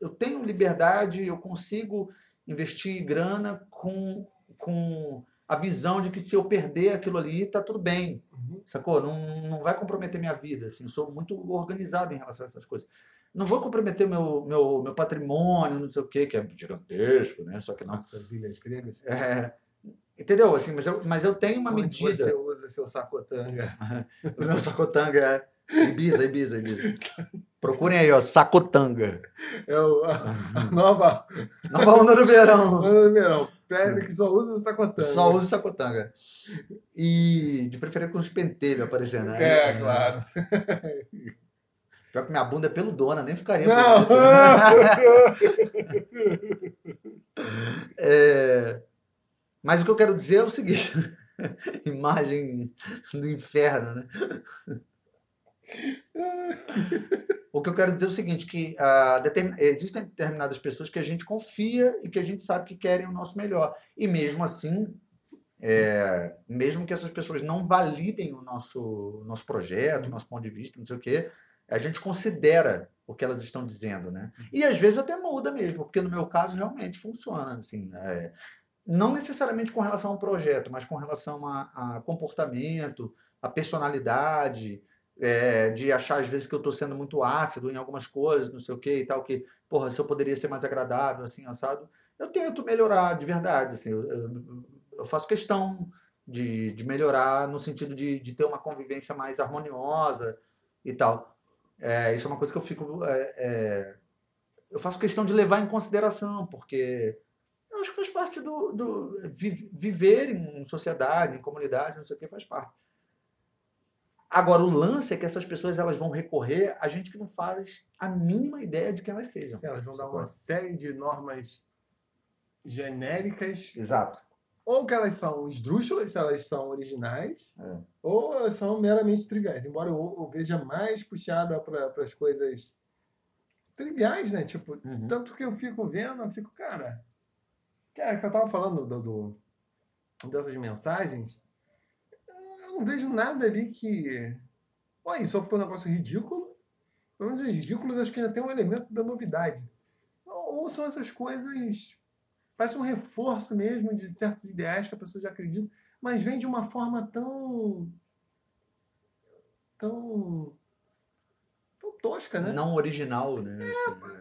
eu tenho liberdade, eu consigo investir grana com, com a visão de que se eu perder aquilo ali, tá tudo bem, Uhum. sacou? Não, não vai comprometer minha vida, assim, eu sou muito organizado em relação a essas coisas. Não vou comprometer meu, meu, meu patrimônio, não sei o quê, que é gigantesco, né? Só que não. As ilhas gregas. É, entendeu? Assim, mas, eu, mas eu tenho uma Onde medida. Você usa seu sacotanga. O meu sacotanga é Ibiza, Ibiza, Ibiza. Procurem aí, ó, sacotanga. É o, a nova Nova onda do verão. Mano do verão. Pedro que só usa sacotanga. Só uso sacotanga. E de preferência com os pentelhos aparecendo. né? É, claro. Pior que minha bunda é peludona, nem ficaria. Não! É, Mas o que eu quero dizer é o seguinte: imagem do inferno, né? O que eu quero dizer é o seguinte, que ah, determin- existem determinadas pessoas que a gente confia e que a gente sabe que querem o nosso melhor. E mesmo assim, é, mesmo que essas pessoas não validem o nosso, nosso projeto, o nosso ponto de vista, não sei o quê, a gente considera o que elas estão dizendo, né? E às vezes até muda mesmo, porque no meu caso realmente funciona, assim, é, não necessariamente com relação ao projeto, mas com relação a, a comportamento, a personalidade, é, de achar às vezes que eu estou sendo muito ácido em algumas coisas, não sei o que e tal, que, porra, se eu poderia ser mais agradável, assim, assado. Eu tento melhorar de verdade, assim, eu, eu, faço questão de, de melhorar no sentido de, de ter uma convivência mais harmoniosa e tal. É, isso é uma coisa que eu fico. É, é, eu faço questão de levar em consideração, porque eu acho que faz parte do, do vi- viver em sociedade, em comunidade, não sei o que, faz parte. Agora, o lance é que essas pessoas elas vão recorrer a gente que não faz a mínima ideia de quem elas sejam. Assim, elas vão dar uma série de normas genéricas, Exato. ou que elas são esdrúxulas, se elas são originais, É. ou elas são meramente triviais. Embora eu, eu veja mais puxada para as coisas triviais, né? Tipo, Uhum. tanto que eu fico vendo, eu fico, cara. Cara, que eu tava falando do, do- dessas mensagens, não vejo nada ali que. Olha, só ficou um negócio ridículo. Pelo menos os ridículos acho que ainda tem um elemento da novidade. Ou, são essas coisas. Parece um reforço mesmo de certos ideais que a pessoa já acredita, mas vem de uma forma tão. tão. tão tosca, né? Não original, né?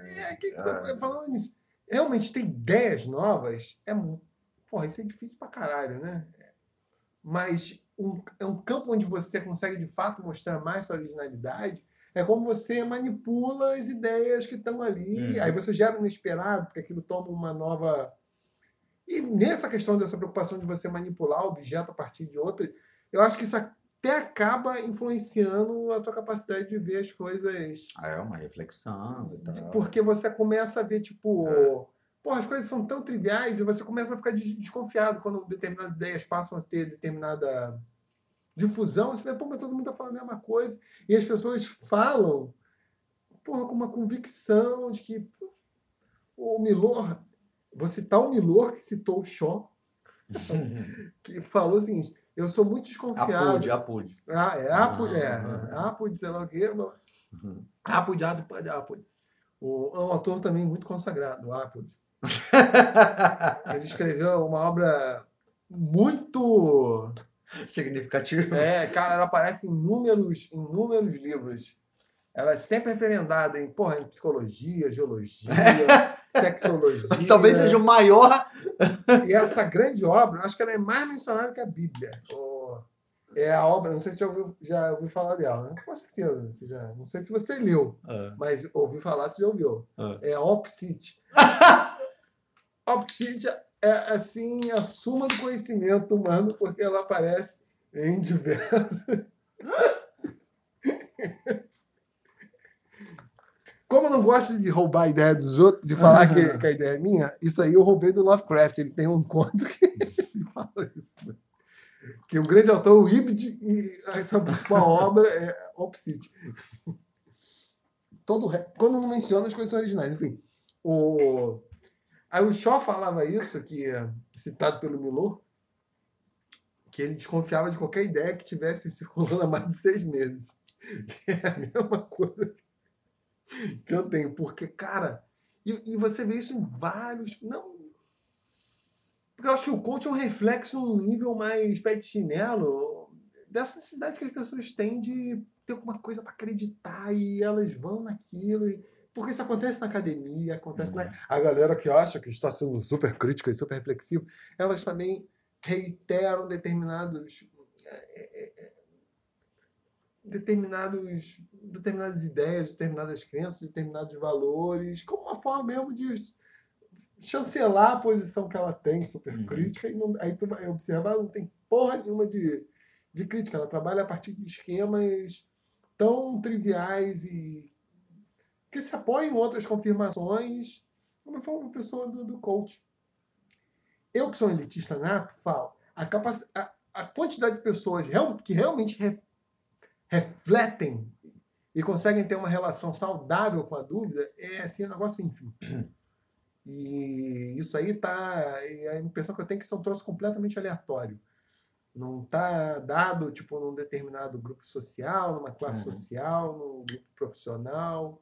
É, que, que tá falando nisso. Realmente ter ideias novas é. Porra, isso é difícil pra caralho, né? Mas um, é um campo onde você consegue de fato mostrar mais sua originalidade. É como você manipula as ideias que estão ali. Uhum. Aí você gera um inesperado, porque aquilo toma uma nova. E nessa questão dessa preocupação de você manipular o objeto a partir de outra, eu acho que isso até acaba influenciando a tua capacidade de ver as coisas Ah, é uma reflexão e tal. porque você começa a ver, tipo, É. porra, as coisas são tão triviais e você começa a ficar des- desconfiado quando determinadas ideias passam a ter determinada difusão. Você vê, pô, mas todo mundo tá falando a mesma coisa. E as pessoas falam, porra, com uma convicção de que pô, o Milor, vou citar o Milor que citou o Shaw, que falou o seguinte. Eu sou muito desconfiado. Apude, apude. Ah, é Apud, é. Ah. Apud, sei lá o quê. Uhum. Apud, Apud, Apud. O, é um autor também muito consagrado, o Apud. Ele escreveu uma obra muito. Significativo. É, cara, ela aparece em inúmeros, inúmeros livros. Ela é sempre referendada em, porra, em psicologia, geologia, sexologia. Talvez seja o maior. E essa grande obra, acho que ela é mais mencionada que a Bíblia. É a obra, não sei se você já ouviu, já ouviu falar dela, né? Com certeza. Você já, não sei se você leu, mas ouviu falar, você já ouviu. É a Opsit. Opsit é, assim, a suma do conhecimento humano, porque ela aparece em diversos. Como eu não gosto de roubar a ideia dos outros e falar que, que a ideia é minha, isso aí eu roubei do Lovecraft. Ele tem um conto que ele fala isso. né? Que o grande autor o Ibid e a sua principal obra é Opsit. Todo Quando não menciona as coisas originais. Enfim, o... aí o Shaw falava isso, que citado pelo Milor, que ele desconfiava de qualquer ideia que tivesse circulando há mais de seis meses. É a mesma coisa que eu tenho. Porque, cara, e, e você vê isso em vários. Não. Porque eu acho que o coach é um reflexo num nível mais pé de chinelo dessa necessidade que as pessoas têm de ter alguma coisa para acreditar e elas vão naquilo. E... Porque isso acontece na academia, acontece na. A galera que acha que está sendo super crítica e super reflexiva, elas também reiteram determinados. é, é, é, determinados determinadas ideias, determinadas crenças, determinados valores, como uma forma mesmo de chancelar a posição que ela tem, super Uhum. crítica, e não, aí tu vai observar, não tem porra nenhuma de, de crítica. Ela trabalha a partir de esquemas tão triviais e que se apoiam em outras confirmações, como foi uma pessoa do, do coach. Eu, que sou um elitista nato, falo, a, a, a quantidade de pessoas real, que realmente re, refletem e conseguem ter uma relação saudável com a dúvida é assim um negócio ínfimo. E isso aí tá. A impressão que eu tenho é que isso é um troço completamente aleatório. Não tá dado tipo num determinado grupo social, numa classe Uhum. social, num grupo profissional.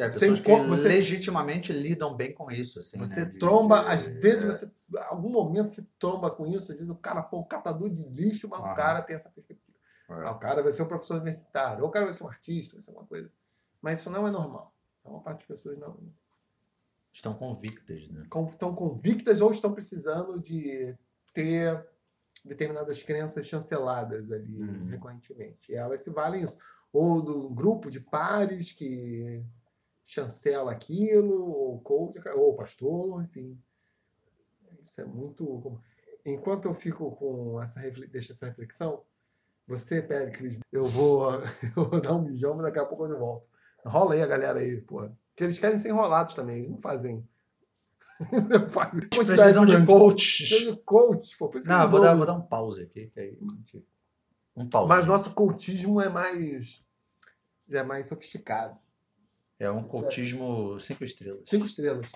É, pessoas que você- legitimamente lidam bem com isso. Assim, Você né? De- tromba, de- às vezes é. você. Em algum momento você tromba com isso, às vezes o cara, pô, o catador de lixo, mas Aham. o cara tem essa perspectiva. Ah, o cara vai ser um professor universitário, ou o cara vai ser um artista, vai ser uma coisa. Mas isso não é normal. A maior parte das pessoas não Estão convictas, né? com- estão convictas ou estão precisando de ter determinadas crenças chanceladas ali Uhum. recorrentemente. E elas se valem isso. Ou do grupo de pares que chancela aquilo, ou coach, ou pastor, enfim. Isso é muito. Enquanto eu fico com essa deixa essa reflexão, você, Péricles, eu vou, eu vou dar um mijão, mas daqui a pouco eu volto. Rola aí a galera aí, pô. Porque eles querem ser enrolados também, eles não fazem. não fazem. Precisam de Precisam coaches. de coach, pô. Não, vou dar, vou dar um pause aqui. Que aí... Um pause. Mas nosso coachismo é mais. já é mais sofisticado. É um coachismo cinco estrelas. Cinco estrelas.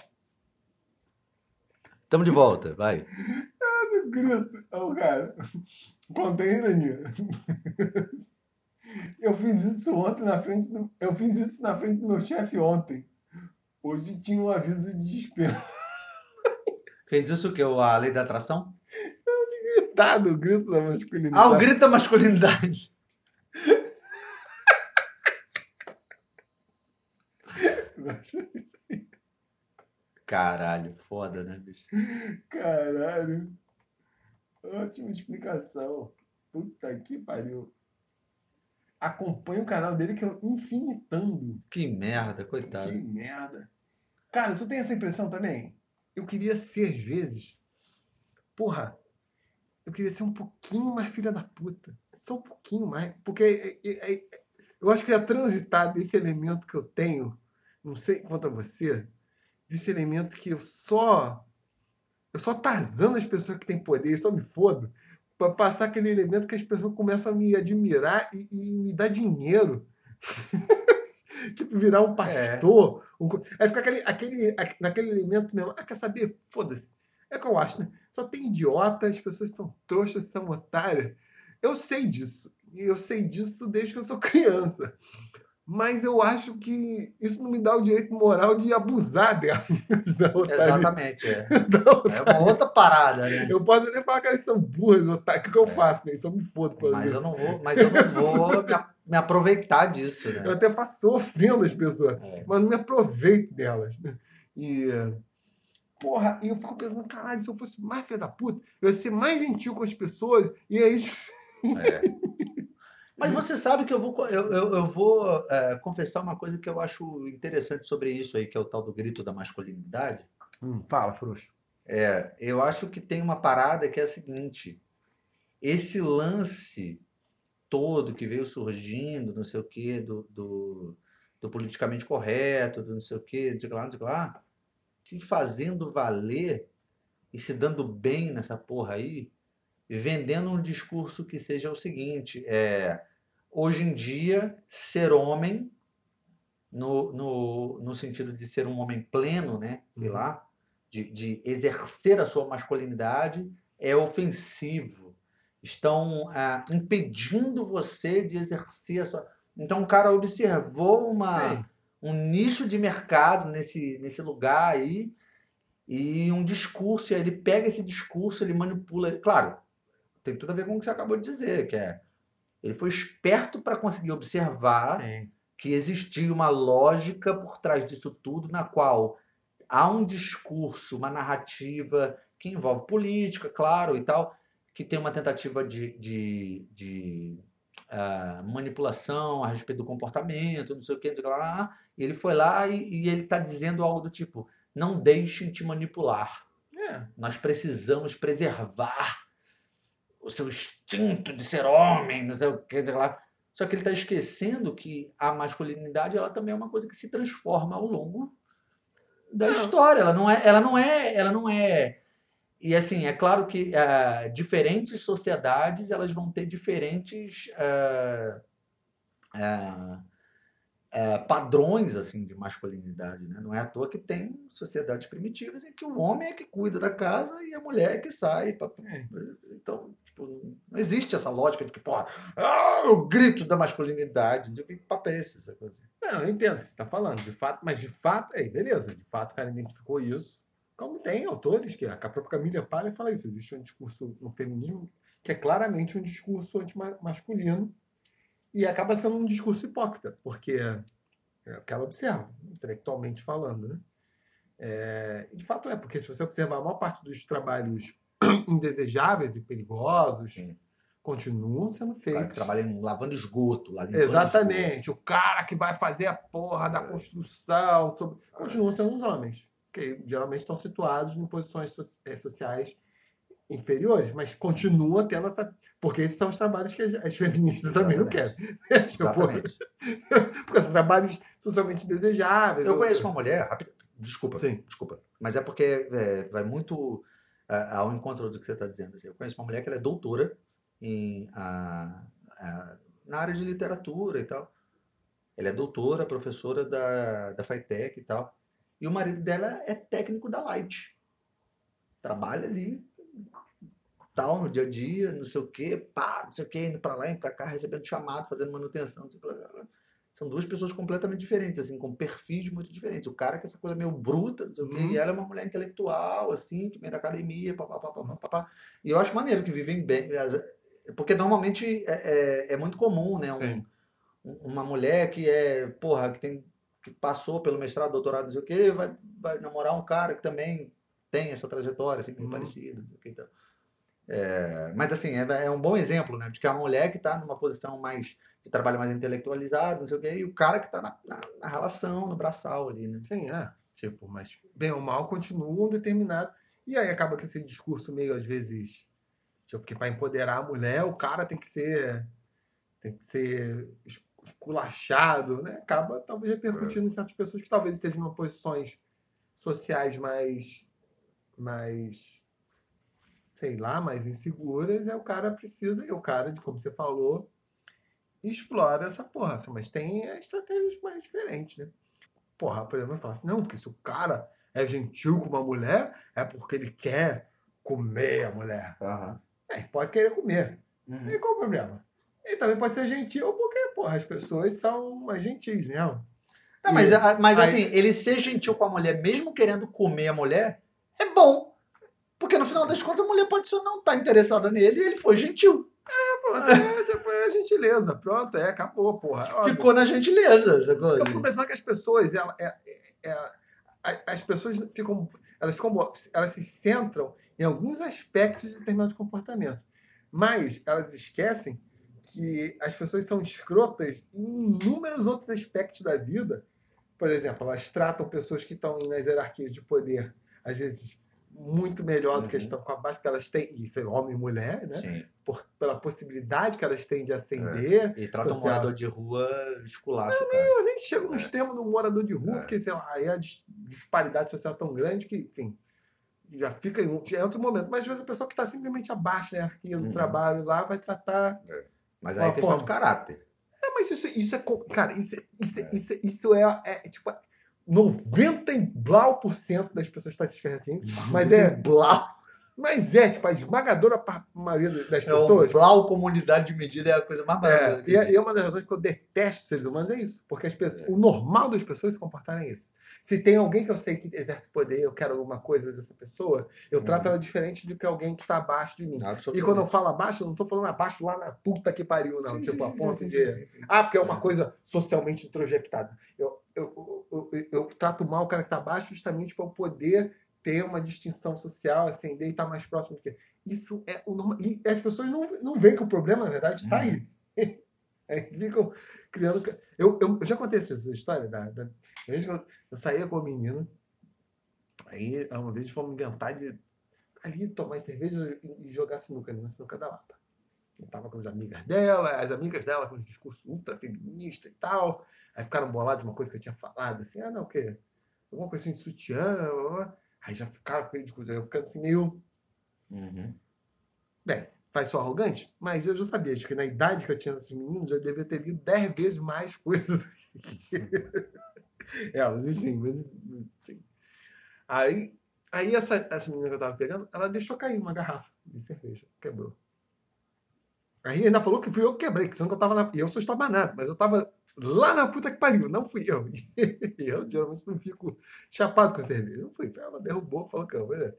Tamo de volta, vai. Grito. Ô, cara. Contei ironia. Eu fiz isso ontem na frente do. Eu fiz isso na frente do meu chefe ontem. Hoje tinha um aviso de dispensa. Fez isso o que? A lei da atração? Gritado o grito da masculinidade. Ah, o grito da masculinidade. Caralho, foda, né, bicho? Caralho. Ótima explicação. Puta que pariu. Acompanha o canal dele que é Infinitando. Que merda, coitado. Que merda. Cara, tu tem essa impressão também? Eu queria ser, às vezes. Porra, eu queria ser um pouquinho mais filha da puta. Só um pouquinho mais. Porque é, é, é, eu acho que ia transitar desse elemento que eu tenho, não sei quanto a você, desse elemento que eu só. Eu só tarzando as pessoas que têm poder, eu só me fodo, pra passar aquele elemento que as pessoas começam a me admirar e, e me dar dinheiro. tipo, virar um pastor. Um... co- Aí fica aquele, aquele, aque- naquele elemento mesmo. Ah, quer saber? Foda-se. É o que eu acho, né? Só tem idiota, as pessoas são trouxas, são otárias. Eu sei disso. E eu sei disso desde que eu sou criança. Mas eu acho que isso não me dá o direito moral de abusar otarice. Exatamente, é. É uma outra parada, né? eu posso até falar que elas são burras. O que eu faço, né? Só me fodo por Mas isso. eu não vou, mas eu não vou me, aproveitar disso, Eu né? até faço, eu ofendo as pessoas, É. mas não me aproveito delas. né? E. Porra, e eu fico pensando, caralho, se eu fosse mais filho da puta, eu ia ser mais gentil com as pessoas, e aí. É. Mas você sabe que eu vou, eu, eu, eu vou é, confessar uma coisa que eu acho interessante sobre isso aí, que é o tal do grito da masculinidade. Hum, fala, frouxo. É, eu acho que tem uma parada que é a seguinte: esse lance todo que veio surgindo, não sei o quê, do, do, do politicamente correto, do não sei o quê, que lá, que lá, se fazendo valer e se dando bem nessa porra aí, vendendo um discurso que seja o seguinte: é, hoje em dia, ser homem, no, no, no sentido de ser um homem pleno, né? Sei Uhum. lá, de, de exercer a sua masculinidade, é ofensivo. Estão ah, impedindo você de exercer a sua. Então o cara observou uma, um nicho de mercado nesse, nesse lugar aí e um discurso, e aí ele pega esse discurso, ele manipula. Claro, tem tudo a ver com o que você acabou de dizer, que é. Ele foi esperto para conseguir observar Sim. que existia uma lógica por trás disso tudo, na qual há um discurso, uma narrativa que envolve política, claro, e tal, que tem uma tentativa de, de, de, ah, manipulação a respeito do comportamento, não sei o que, lá. Ele foi lá e, e ele está dizendo algo do tipo: não deixem te manipular. É. Nós precisamos preservar o seu instinto de ser homem, não sei o que, sei lá. Só que ele está esquecendo que a masculinidade ela também é uma coisa que se transforma ao longo da Não. história. Ela não é, ela não é, ela não é. E assim, é claro que ah, diferentes sociedades elas vão ter diferentes ah, ah, padrões assim de masculinidade, né? Não é à toa que tem sociedades primitivas em que o homem é que cuida da casa e a mulher é que sai. pra- É. Então, tipo, não existe essa lógica de que, porra, ah, o grito da masculinidade. De que papo é esse? Essa coisa? Não, eu entendo o que você está falando, de fato, mas de fato, é, beleza, de fato o cara identificou isso. Como tem autores, que a própria Camila Palha fala isso, existe um discurso no feminismo que é claramente um discurso antimasculino, E acaba sendo um discurso hipócrita, porque é o que ela observa, intelectualmente falando, né? É, de fato é, porque se você observar a maior parte dos trabalhos indesejáveis e perigosos Sim. continuam sendo feitos. trabalha em- lavando esgoto, lá Exatamente. O cara que vai fazer a porra da construção sobre- continuam sendo os homens, que geralmente estão situados em posições so- eh, sociais inferiores, mas continua tendo essa. Porque esses são os trabalhos que as, as feministas também não querem. Tipo, Exatamente. porque são trabalhos socialmente desejáveis. Eu conheço uma mulher, desculpa, Sim. desculpa, mas é porque é, vai muito ao encontro do que você está dizendo. Eu conheço uma mulher que ela é doutora em, ah, ah, na área de literatura e tal. Ela é doutora, professora da, da FITEC e tal. E o marido dela é técnico da Light. Trabalha ali, tal, no dia a dia, não sei o quê, pá, não sei o quê, indo pra lá, indo pra cá, recebendo chamado, fazendo manutenção, não sei o. São duas pessoas completamente diferentes, assim, com perfis muito diferentes. O cara que é essa coisa meio bruta, não sei o quê, Uhum. e ela é uma mulher intelectual, assim, que vem da academia, papapá, papapá. E eu acho maneiro que vivem bem. Porque normalmente é, é, é muito comum, né? um- um- uma mulher que é, porra, que tem que passou pelo mestrado, doutorado, não sei o quê, vai, vai namorar um cara que também tem essa trajetória, assim, meio Uhum. parecida, não sei o quê, então. É, mas assim, é, é um bom exemplo, né? De que a mulher que está numa posição mais de trabalho mais intelectualizado, não sei o quê, e o cara que está na, na, na relação, no braçal ali, né? Sim, é. Tipo, mas bem ou mal continuam determinado. E aí acaba que esse discurso meio, às vezes, tipo, que para empoderar a mulher, o cara tem que ser tem que ser es- esculachado, né? Acaba talvez repercutindo em certas pessoas que talvez estejam em posições sociais mais mais sei lá, mais inseguras, é o cara precisa, e o cara, como você falou, explora essa porra. Mas tem estratégias mais diferentes, né? Porra, por exemplo, fala assim, não, porque se o cara é gentil com uma mulher, é porque ele quer comer a mulher. É, pode querer comer. Uhum. E qual o problema? Ele também pode ser gentil porque, porra, as pessoas são mais gentis, né? Não, mas, a- mas aí- assim, ele ser gentil com a mulher, mesmo querendo comer a mulher, é bom. Porque no final das contas a mulher pode só não estar interessada nele e ele foi gentil. Pronto, é, tipo, é gentileza. Pronto, é, acabou, porra. Óbvio. Ficou na gentileza, essa coisa. Eu fico pensando que as pessoas, ela, é, é- é- a- as pessoas ficam, elas ficam, elas se centram em alguns aspectos de determinados comportamentos, mas elas esquecem que as pessoas são escrotas em inúmeros outros aspectos da vida. Por exemplo, elas tratam pessoas que estão nas hierarquias de poder, às vezes muito melhor do que Uhum. estão com abaixo, porque elas têm, isso é homem e mulher, né? Sim. Por, pela possibilidade que elas têm de ascender, E trata um Social. morador de rua esculacho, cara. eu nem chego no extremo do morador de rua, É. porque, sei lá, aí a dis- disparidade social é tão grande que, enfim, já fica em, um- é outro momento. Mas às vezes a pessoa que está simplesmente abaixo da hierarquia do Uhum. trabalho lá vai tratar. Mas aí é Uma questão forma. de caráter. É, mas isso, isso é. Cara, isso, isso, isso, isso é, é, tipo. 90 e blau por cento das pessoas estatísticas já tinham. Mas é. Blau. Mas é, tipo, a esmagadora maioria das É pessoas. Blau comunidade de medida é a coisa mais É, barata. e, é, e é uma das razões que eu detesto os seres humanos é isso. Porque as pessoas, o normal das pessoas se comportarem é isso. Se tem alguém que eu sei que exerce poder, eu quero alguma coisa dessa pessoa, eu Uhum. trato ela diferente do que alguém que está abaixo de mim. E quando eu falo abaixo, eu não estou falando abaixo lá na puta que pariu, não. Sim, tipo, sim, a ponto sim, de. Ah, porque é uma coisa socialmente introjectada. Eu, eu, eu, eu, trato mal o cara que está abaixo justamente para eu poder ter uma distinção social, ascender e estar mais próximo do que. Isso é o normal. E as pessoas não, não veem que o problema, na verdade, está aí. Aí ficam criando. Eu, eu, eu já contei essa história da, da, eu, eu saía com uma menina, aí uma vez fomos inventar de ali tomar cerveja e, jogar sinuca ali na sinuca da lata. Eu tava com as amigas dela, as amigas dela com um discurso ultra feminista e tal. Aí ficaram bolados de uma coisa que eu tinha falado, assim, ah, não, o quê? Alguma coisa assim de sutiã, blá. Aí já ficaram com aquele discurso, eu ficando assim meio. Uhum. Bem, faz só arrogante, mas eu já sabia, acho que na idade que eu tinha esses meninos, eu devia ter lido 10 vezes mais coisas do que elas, enfim, mas enfim. Aí, aí essa, essa menina que eu tava pegando, ela deixou cair uma garrafa de cerveja, quebrou. Aí ainda falou que fui eu que quebrei, que senão que eu tava na. E eu sou estabanado, mas eu tava lá na puta que pariu, não fui eu. Eu geralmente não fico chapado com cerveja. Eu fui, ela derrubou, falou que eu, beleza.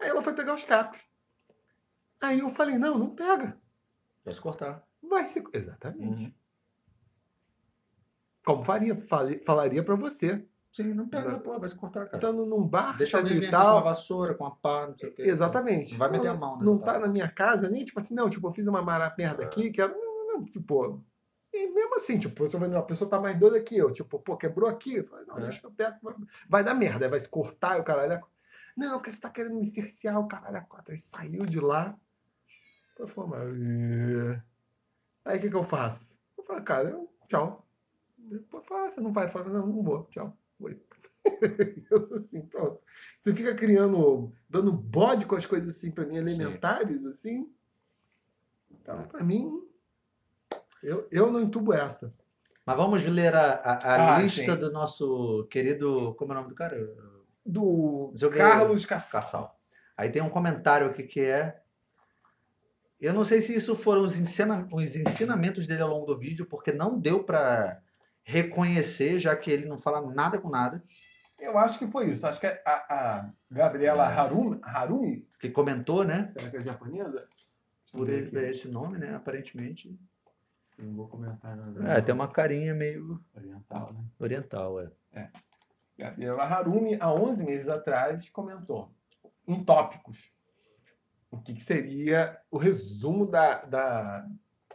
Aí ela foi pegar os cacos. Aí eu falei, não, não pega. Vai se cortar. Vai se. Exatamente. Uhum. Como faria? Fale- falaria pra você. Sim, não pega, pô, vai se cortar, cara. Estando num bar, Deixa etc alguém e vir aqui com uma tal. vassoura, com uma pá, não sei o quê. Exatamente. Não vai meter a mão, né? Não tá na minha casa, nem tipo assim, não, tipo, eu fiz uma mara- merda aqui, que era. Não, não, tipo. E mesmo assim, tipo, eu tô vendo, a pessoa tá mais doida que eu. Tipo, pô, quebrou aqui. Eu falei, não, É. deixa que eu pego. vai- Vai dar merda, vai se cortar e o caralho. a- Não, porque você tá querendo me cercear o caralho a quatro. Aí saiu de lá. Eu falei, mas. é. Aí o que, que eu faço? Eu falei, cara, eu, tchau. Depois eu falo, ah, você não vai? Eu falo, não, não vou, tchau. Foi. Eu, assim, pronto. Você fica criando, dando bode com as coisas assim pra mim, elementares, assim. Então, pra mim, eu, eu não entubo essa. Mas vamos ler a, a, a Ah, lista sim. do nosso querido. Como é o nome do cara? Do Joguei- Carlos Cassal. Cassal. Aí tem um comentário aqui que é. Eu não sei se isso foram os, ensina- os ensinamentos dele ao longo do vídeo, porque não deu pra reconhecer, já que ele não fala nada com nada. Eu acho que foi isso. Acho que a, a Gabriela Harumi, Harumi, Que comentou, né? será que é japonesa? Por ele- esse nome, né? Aparentemente. Não vou comentar nada. É, tem uma carinha meio Oriental, né? oriental, é. Gabriela Harumi, há 11 meses atrás, comentou em tópicos o que, que seria o resumo da, da, Da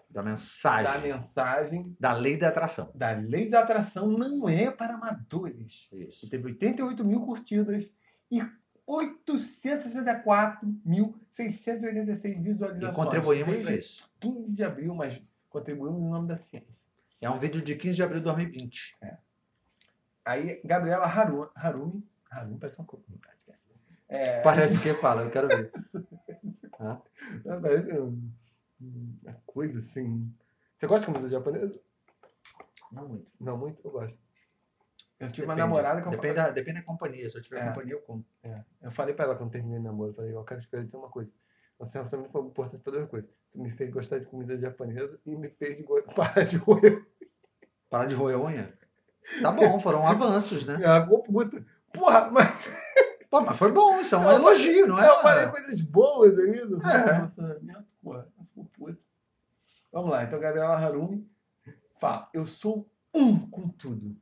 da mensagem. mensagem Da lei da atração. da lei da atração não é para amadores. Isso. Teve 88 mil curtidas e 864.686 visualizações. E contribuímos para isso. 15 de abril, mas contribuímos em nome da ciência. É um vídeo de 15 de abril de 2020. Aí, Gabriela Haru- Harumi. Harumi parece uma comunidade. É, Parece que fala, eu quero ver. parece um- uma coisa assim. Você gosta de comida japonesa? Não muito. Não, muito, eu gosto. Eu tive uma Depende. namorada que eu Depende da, depende da companhia. Se eu tiver É. companhia, eu como. Eu falei pra ela quando terminei o namoro, eu falei, eu quero te dizer uma coisa. Nosso relacionamento foi importante pra duas coisas. Você me fez gostar de comida japonesa e me fez go- parar de roer. Parar de roer unha. Tá bom, foram avanços, né? Ela ficou puta. Porra, mas Pô, mas foi bom, isso é um Eu elogio, não é? eu falei coisas boas ali do nosso É. Porra, ficou puta. Vamos lá, então Gabriela Harumi fala, eu sou um com tudo.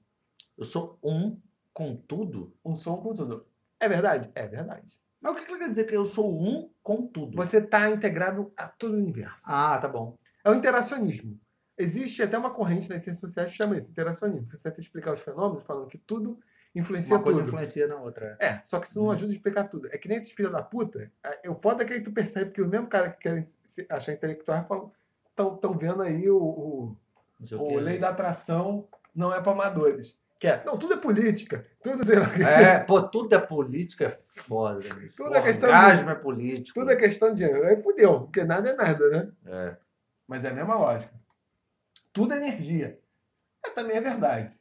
Eu sou um com tudo. Um sou um com tudo. É verdade? É verdade. Mas o que que quer dizer que eu sou um com tudo? Você está integrado a todo o universo. Ah, tá bom. É o interacionismo. Existe até uma corrente nas ciências sociais que chama isso, interacionismo. Você tenta explicar os fenômenos falando que tudo influencia Uma coisa tudo. influencia na outra. É, só que isso não ajuda a explicar tudo. É que nem esses filhos da puta. é, O foda é que aí tu percebe que o mesmo cara que querem se achar intelectual estão vendo aí o, o, o o lei da atração não é para amadores. Que é, não, tudo é política. Tudo, sei lá. É, pô, tudo é política, é foda. Tudo é Pô, questão de- é político. tudo é questão de dinheiro. Aí fudeu, porque nada é nada, né? É. Mas é a mesma lógica. Tudo é energia. É, também é verdade.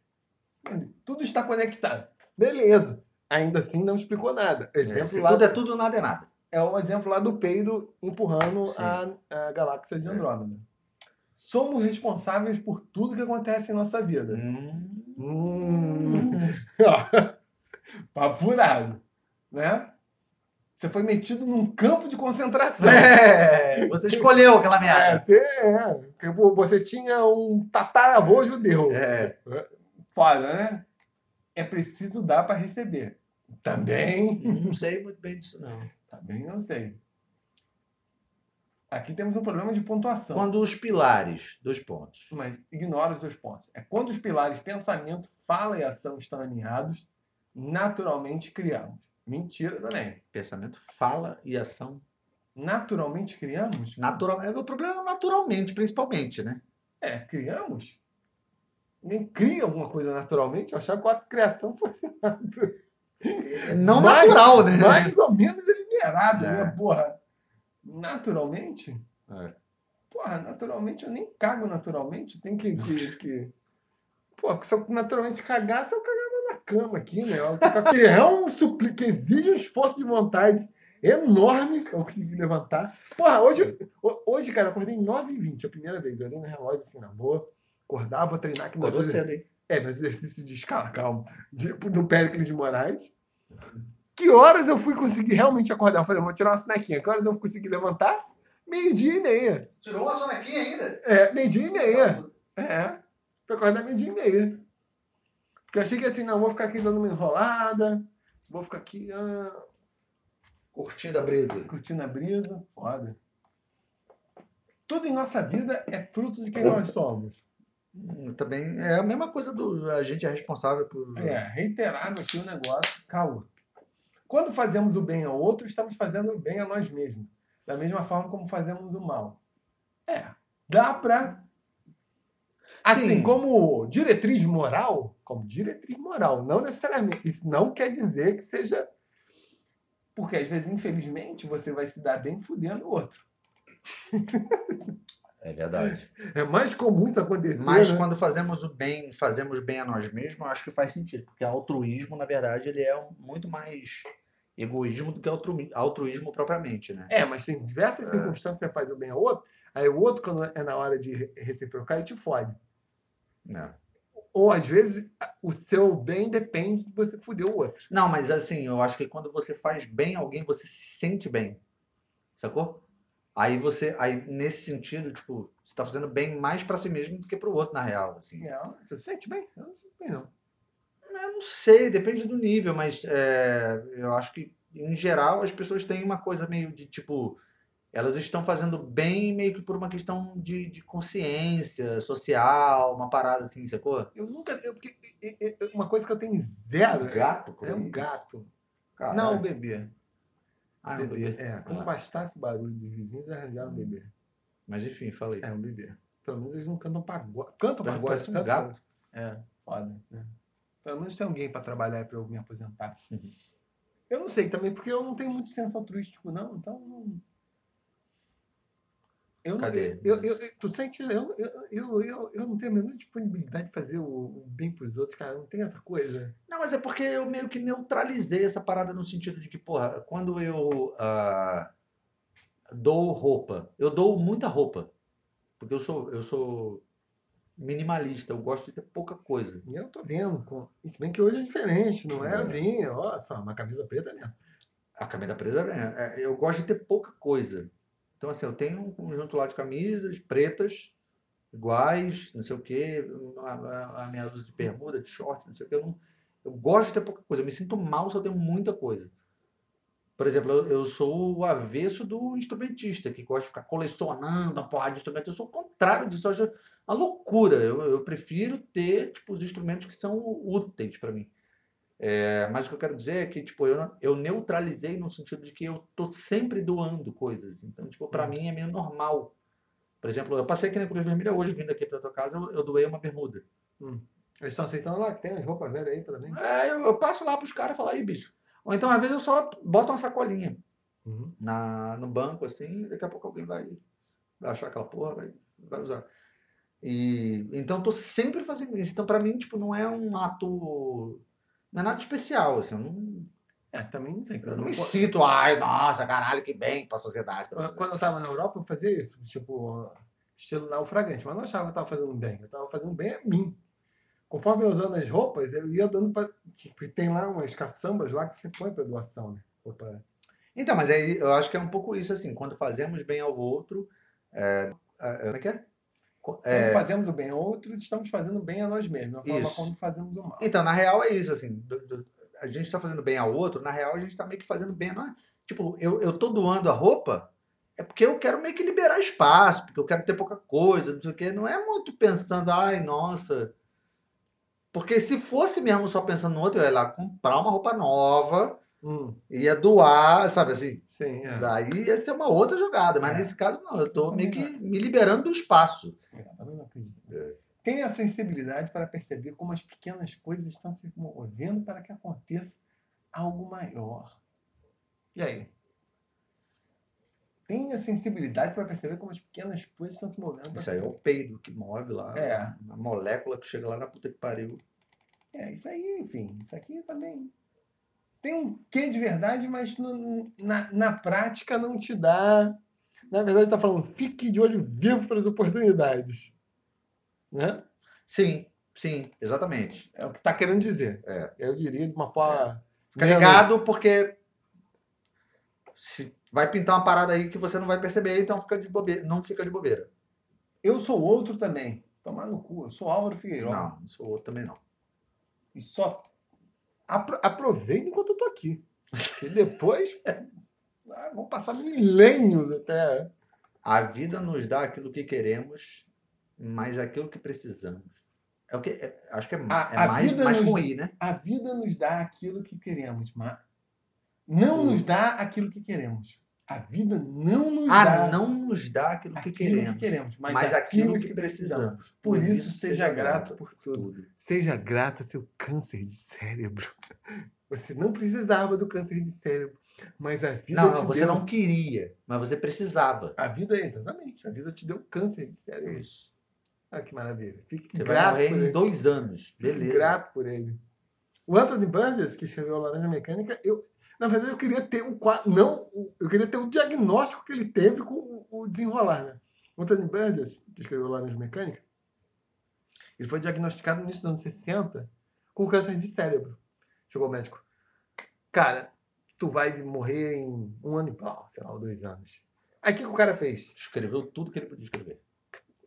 Tudo está conectado. Beleza. Ainda assim não explicou nada. É, Exemplo se lá tudo é tudo, nada é nada. é o exemplo lá do peido empurrando a, a galáxia de É. Andrômeda. Somos responsáveis por tudo que acontece em nossa vida. Hum. Hum. Papo furado, né? Você foi metido num campo de concentração. É, você escolheu aquela É, merda. você, é. Pô, você tinha um tataravô judeu. É. Foda, né? É preciso dar para receber. Também. Não sei muito bem disso, não. Também não sei. Aqui temos um problema de pontuação. Quando os pilares, dois pontos. Mas ignora os dois pontos. É quando os pilares pensamento, fala e ação estão alinhados, naturalmente criamos. Mentira também. Pensamento, fala e ação. Naturalmente criamos? Natural, é o problema é naturalmente, principalmente, né? É, criamos? Ninguém cria alguma coisa naturalmente? Eu achava que a criação fosse Não Mais- natural, né? mais ou menos liberado, É. né? Porra. Naturalmente? É. Porra, naturalmente eu nem cago naturalmente. Tem que. que, que... Pô, porque se eu naturalmente cagasse, eu cagava na cama aqui, né? Que é um supli... que exige um esforço de vontade enorme eu conseguir levantar. Porra, hoje, ho- hoje cara, eu acordei 9h20, a primeira vez. Eu olhei no relógio assim, na boa. Acordar, vou treinar aqui Acordou meus cedo, hein? é, meus exercícios de escala, calma. De, do Péricles de Moraes. Que horas eu fui conseguir realmente acordar? Eu falei, vou tirar uma sonequinha. Que horas eu consegui levantar? Meio-dia e meia. Tirou uma sonequinha ainda? É, meio-dia e meia. É. Pra acordar meio-dia e meia. Porque eu achei que assim, não, vou ficar aqui dando uma enrolada, vou ficar aqui ah, Curtindo a brisa. curtindo a brisa. Foda. Tudo em nossa vida é fruto de quem nós somos. Hum, Também é a mesma coisa do. A gente é responsável por. É, reiterado aqui o negócio, caô. Quando fazemos o bem ao outro, estamos fazendo o bem a nós mesmos. Da mesma forma como fazemos o mal. É. Dá pra. Assim, Sim. como diretriz moral, como diretriz moral, não necessariamente. Isso não quer dizer que seja. Porque às vezes, infelizmente, você vai se dar bem fudendo o outro. É verdade. É mais comum isso acontecer. Mas né? quando fazemos o bem, fazemos bem a nós mesmos, eu acho que faz sentido. Porque altruísmo, na verdade, ele é muito mais egoísmo do que altru- altruísmo propriamente, né? É, mas em diversas circunstâncias você faz o bem ao outro, aí o outro, quando é na hora de re- reciprocar, ele te fode. Não. Ou às vezes o seu bem depende de você fuder o outro. Não, mas assim, eu acho que quando você faz bem a alguém, você se sente bem. Sacou? Aí você, aí nesse sentido, tipo, você tá fazendo bem mais pra si mesmo do que pro outro, na real, assim. É, Você se sente bem? Eu não sinto bem, não. Eu não sei, depende do nível, mas é, eu acho que, em geral, as pessoas têm uma coisa meio de tipo. Elas estão fazendo bem meio que por uma questão de, de consciência social, uma parada assim, sacou? Eu nunca. Eu, porque, uma coisa que eu tenho zero gato? é um gato. Caralho. Não, um bebê. Ah, é um bebê. É, quando Ah. bastasse o barulho dos vizinhos, arranjaram um bebê. Mas enfim, falei. É um bebê. Pelo menos eles não cantam pagode. Cantam pagode. um cantam gato. É, foda. né? Pelo menos tem alguém pra trabalhar pra eu me aposentar. Uhum. Eu não sei também, porque eu não tenho muito senso altruístico, não. Então. Não... Eu, não- Cadê? Eu, eu, eu- tu sente? Eu, eu, eu, eu, não tenho a menor disponibilidade de fazer o, o bem pros outros, cara. Não tem essa coisa. Não, mas é porque eu meio que neutralizei essa parada no sentido de que, porra, quando eu ah, dou roupa, eu dou muita roupa. Porque eu sou, eu sou minimalista, eu gosto de ter pouca coisa. Eu tô vendo. Com... Se bem que hoje é diferente, não é É. a vinha. Ó, só uma camisa preta mesmo. A camisa presa, é, é, eu gosto de ter pouca coisa. Então, assim, eu tenho um conjunto lá de camisas pretas, iguais, não sei o quê, a, a- minha dúzia de bermuda, de short, não sei o quê. Eu, não- eu gosto de ter pouca coisa. Eu me sinto mal se eu tenho muita coisa. Por exemplo, eu, eu sou o avesso do instrumentista, que gosta de ficar colecionando uma porrada de instrumentos. Eu sou o contrário disso. Eu acho uma loucura. Eu, eu prefiro ter tipo, os instrumentos que são úteis para mim. É, mas o que eu quero dizer é que tipo, eu, eu neutralizei no sentido de que eu tô sempre doando coisas. Então, tipo, para mim é meio normal. Por exemplo, eu passei aqui na Cruz Vermelha hoje, vindo aqui para tua casa, eu, eu doei uma bermuda. Eles estão aceitando lá, que tem as roupas velhas aí também. É, eu, eu passo lá pros caras e falo, aí, bicho. Ou então, às vezes, eu só boto uma sacolinha Uhum. na, no banco, assim, e daqui a pouco alguém vai, vai achar aquela porra, vai, vai usar. E, então, tô sempre fazendo isso. Então, para mim, tipo, não é um ato... Não é nada especial, assim. Eu não, É, também não sei. eu não me sinto, ai, nossa, caralho, que bem pra sociedade. quando eu tava na Europa, eu fazia isso. Tipo, estilo naufragante. Mas não achava que eu tava fazendo bem. Eu tava fazendo bem a mim. Conforme eu usando as roupas, eu ia dando pra. Tipo, tem lá umas caçambas lá que você põe pra doação, né? Então, mas aí eu acho que é um pouco isso, assim. Quando fazemos bem ao outro... É, é, como é que é? Co- Quando é, fazemos o bem a outros, estamos fazendo bem a nós mesmos. Da forma como fazemos o mal. Então, na real é isso, assim. do- do- a gente está fazendo bem ao outro, na real a gente está meio que fazendo bem a nós. Tipo, eu, eu tô doando a roupa, é porque eu quero meio que liberar espaço, porque eu quero ter pouca coisa, não sei o quê. Não é muito pensando, ai, nossa. Porque se fosse mesmo só pensando no outro, eu ia lá comprar uma roupa nova, Hum, ia doar, sabe assim? sim, é. Daí ia ser uma outra jogada, mas É. nesse caso não, eu tô Também meio que me liberando do espaço. É, também não acredito. Tenha sensibilidade para perceber como as pequenas coisas estão se movendo para que aconteça algo maior. E aí? Tenha sensibilidade para perceber como as pequenas coisas estão se movendo. Isso aí é o peido que move lá, É. a molécula que chega lá na puta que pariu. É, isso aí, enfim, isso aqui também tem um quê de verdade, mas no- na, na prática não te dá. Na verdade, está falando, fique de olho vivo para as oportunidades. Né? Sim, sim, exatamente. É o que está querendo dizer. É. Eu diria de uma forma. Fica menos- ligado porque se vai pintar uma parada aí que você não vai perceber, então fica de bobeira, não fica de bobeira. Eu sou outro também. Tomar no cu. Eu sou Álvaro Figueiredo. Não, não sou outro também não. E só apro aproveita enquanto eu tô aqui. E depois ah, vão passar milênios até. A vida nos dá aquilo que queremos, mas aquilo que precisamos. É o que, é- acho que é, A- é a mais, vida mais nos- I, né? A vida nos dá aquilo que queremos, mas não nos dá aquilo que queremos. A vida não nos Ah, dá não nos dá aquilo que aquilo queremos, que queremos, mas, mas, aquilo que precisamos. precisamos. Por isso, seja grato por tudo. tudo. Seja grato a seu câncer de cérebro. Você não precisava do câncer de cérebro, mas a vida Não, te não, você deu. não queria, mas você precisava. A vida, exatamente. A vida te deu câncer de cérebro. Isso. Ah, que maravilha. Fique Você vai grato morrer por em ele. dois anos. Fique Beleza. grato por ele. O Anthony Burgess, que escreveu Laranja Mecânica, eu, na verdade, eu queria ter quadro. Não, eu queria ter o diagnóstico que ele teve com o, o desenrolar, né? O Anthony Burgess, que escreveu Laranja Mecânica, ele foi diagnosticado no início dos anos 60 com câncer de cérebro. Chegou o médico. Cara, tu vai morrer em um ano e pau, sei lá, dois anos. Aí o que, que o cara fez? Escreveu tudo que ele podia escrever.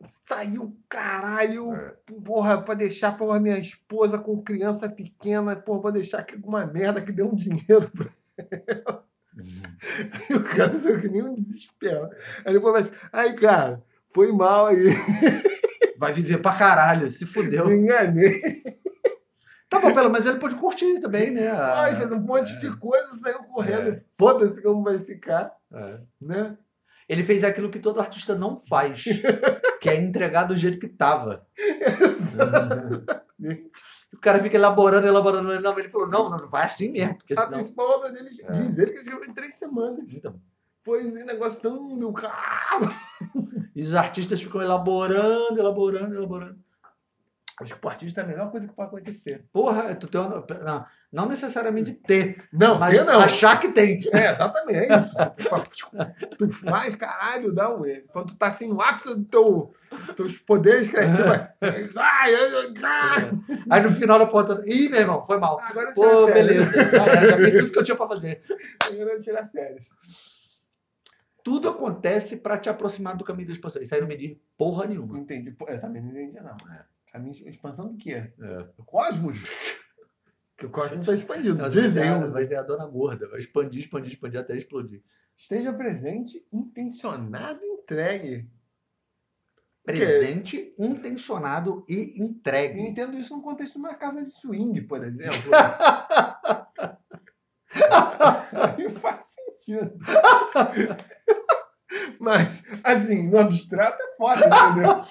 Saiu caralho, É. porra, pra deixar porra, minha esposa com criança pequena, porra, pra deixar aqui alguma merda que deu um dinheiro pra. E o cara saiu que nem um desespero. Aí depois vai assim, aí, cara, foi mal aí, Vai viver pra caralho, se fudeu. me enganei. Tá bom, pelo menos ele pode curtir também, né? A- Aí fez um monte de coisa, saiu correndo. Foda-se como vai ficar, É. né? Ele fez aquilo que todo artista não faz, que é entregar do jeito que tava. O cara fica elaborando, elaborando, elaborando. Ele falou: não, não, vai assim mesmo, porque A senão. principal obra dele É. diz ele que ele escreveu em três semanas. Então, Foi esse negócio tão do caralho. e os artistas ficam elaborando, elaborando, elaborando. Acho que pro artista é a melhor coisa que pode acontecer. Porra, tu tem uma, não, não necessariamente ter, Não, mas tem não. achar que tem. É, exatamente, é isso. tu faz, caralho, dá um. Quando tu tá assim no ápice do teu, teus poderes criativos, vai. Ai, ai, ai, Aí no final da porta, ih, meu irmão, foi mal. Agora eu Pô, beleza. Já, já fiz tudo que eu tinha pra fazer. Agora eu tirar férias. Tudo acontece pra te aproximar do caminho da expansão. Isso aí não me diz porra Não nenhuma. entendi. Eu também não entendi, não. Caminho de expansão do quê? É. Do cosmos? Que o cosmos tá expandido. Mas vai ser, Dizem. a, vai ser a dona gorda. Vai expandir, expandir, expandir até explodir. Esteja presente, intencionado e entregue. Presente, intencionado e Eu entregue. entendo isso no contexto de uma casa de swing, por exemplo. Aí faz sentido. Mas, assim, no abstrato é foda, entendeu?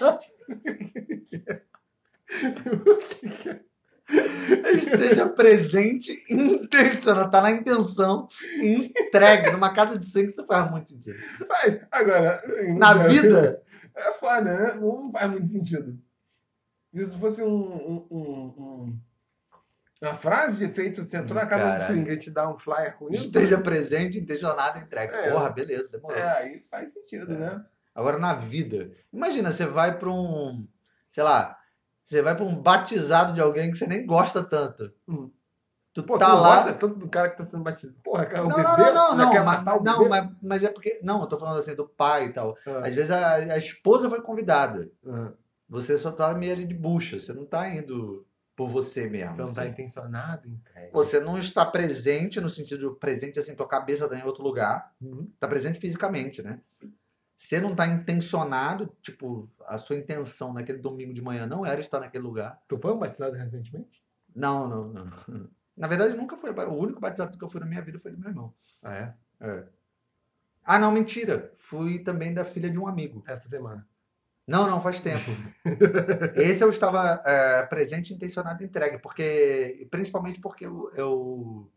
Esteja presente, intencionado. Tá na intenção. Entregue. Numa casa de swing isso faz muito sentido. Mas, agora. Na vida, É foda, né? Não faz muito sentido. Se isso fosse um. um- um- um- uma frase de efeito, você entrou na casa do Caralho. swing e te dá um flyer com isso. esteja presente, intencionado e entregue. É. Porra, beleza, demorou. É, aí faz sentido, É. né? Agora, na vida, imagina, você vai pra um, sei lá, você vai pra um batizado de alguém que você nem gosta tanto. Hum. Tu Pô, tá tu lá. gosta tanto do cara que tá sendo batizado. Porra, cara, o Não, bebê. não, não, não, não, mas, não mas, mas é porque. Não, eu tô falando assim do pai e tal. Ah, Às vezes a, a esposa foi convidada. ah. Você só tá meio ali de bucha. Você não tá indo por você mesmo. Você não tá assim. intencionado, entregue. Você não está presente no sentido presente assim, tua cabeça tá em outro lugar. Uhum. Tá presente fisicamente, né? Você não tá intencionado, tipo, a sua intenção naquele domingo de manhã não era estar naquele lugar. Tu foi um batizado recentemente? Não, não, não. Na verdade, nunca foi. O único batizado que eu fui na minha vida foi do meu irmão. Ah, é? É. Ah, não, mentira. Fui também da filha de um amigo. Essa semana. Não, não, faz tempo. Esse eu estava é, presente, intencionado e entregue, porque principalmente porque eu, eu,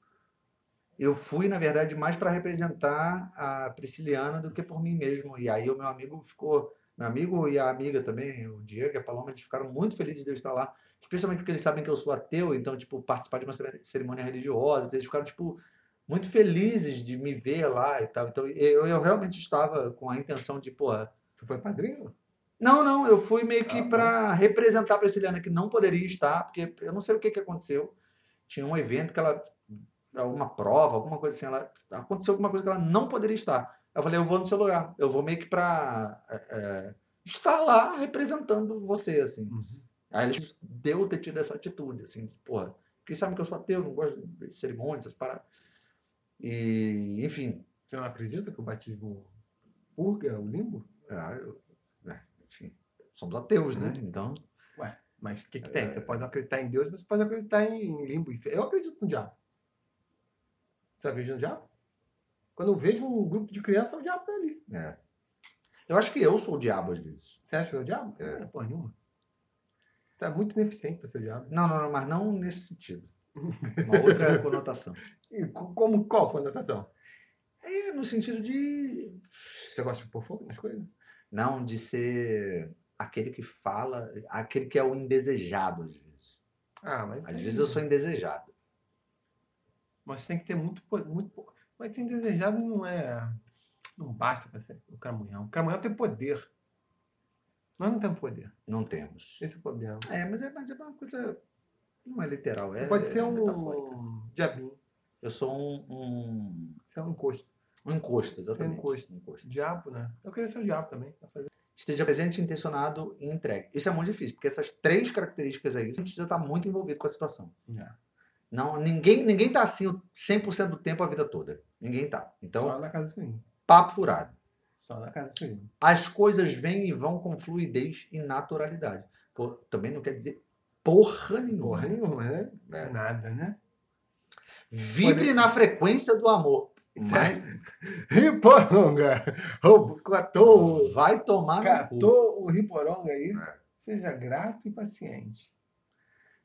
eu fui, na verdade, mais para representar a Prisciliana do que por mim mesmo. E aí o meu amigo ficou, meu amigo e a amiga também, o Diego e a Paloma, eles ficaram muito felizes de eu estar lá, especialmente porque eles sabem que eu sou ateu, então, tipo, participar de uma cerimônia religiosa, eles ficaram, tipo, muito felizes de me ver lá e tal. Então, eu, eu realmente estava com a intenção de, pô, Tu foi padrinho? não, não, eu fui meio que Ah, bom. para representar a Prisciliana, que não poderia estar, porque eu não sei o que, que aconteceu. Tinha um evento que ela. Alguma prova, alguma coisa assim. Ela, aconteceu alguma coisa que ela não poderia estar. Eu falei, eu vou no seu lugar. Eu vou meio que para estar lá representando você, assim. Aí eles deu ter tido essa atitude, assim, porra, Porque sabem que eu sou ateu, não gosto de cerimônias, essas paradas. E, enfim. Você não acredita que o batismo purga o limbo? ah, eu- é, enfim. Somos ateus, né? Então. Ué, mas o que, que tem? Você pode acreditar em Deus, mas você pode acreditar em limbo. Eu acredito no diabo. Você acredita no diabo? Quando eu vejo um grupo de crianças, o diabo tá ali. É. Eu acho que eu sou o diabo às vezes. Você acha que é o diabo? É. Não é porra nenhuma. Tá muito ineficiente pra ser o diabo. Não, não, não, mas não nesse sentido. Uma outra conotação. E co- como, qual conotação? É no sentido de. Você gosta de pôr fogo nas coisas? Não, de ser aquele que fala, aquele que é o indesejado, às vezes. Ah, mas. Às vezes eu sou indesejado. Mas tem que ter muito. muito po- mas ser indesejado não é. Não basta pra ser o cramunhão. O cramunhão tem poder. Nós não temos poder. Não temos. Esse é o problema. É, mas é, mas é uma coisa. Não é literal. Você é, pode ser é um diabinho. Eu sou um, um, Você é um encosto. um encosto, exatamente. Tem encosto. Um encosto. Diabo, né? Eu queria ser o diabo também. Esteja presente, intencionado e entregue. Isso é muito difícil, porque essas três características aí, você precisa estar muito envolvido com a situação. Não, ninguém, ninguém tá assim o 100% do tempo a vida toda. Ninguém tá. Então, Só na casa swing. papo furado. Só na casa swing. As coisas vêm e vão com fluidez e naturalidade. Pô, também não quer dizer porra nenhuma. Porra nenhuma, né? É. Nada, né? Vibre na frequência do amor. Mas Riporonga! Catou, vai tomar no cu. catou o Riporonga aí. É. Seja grato e paciente.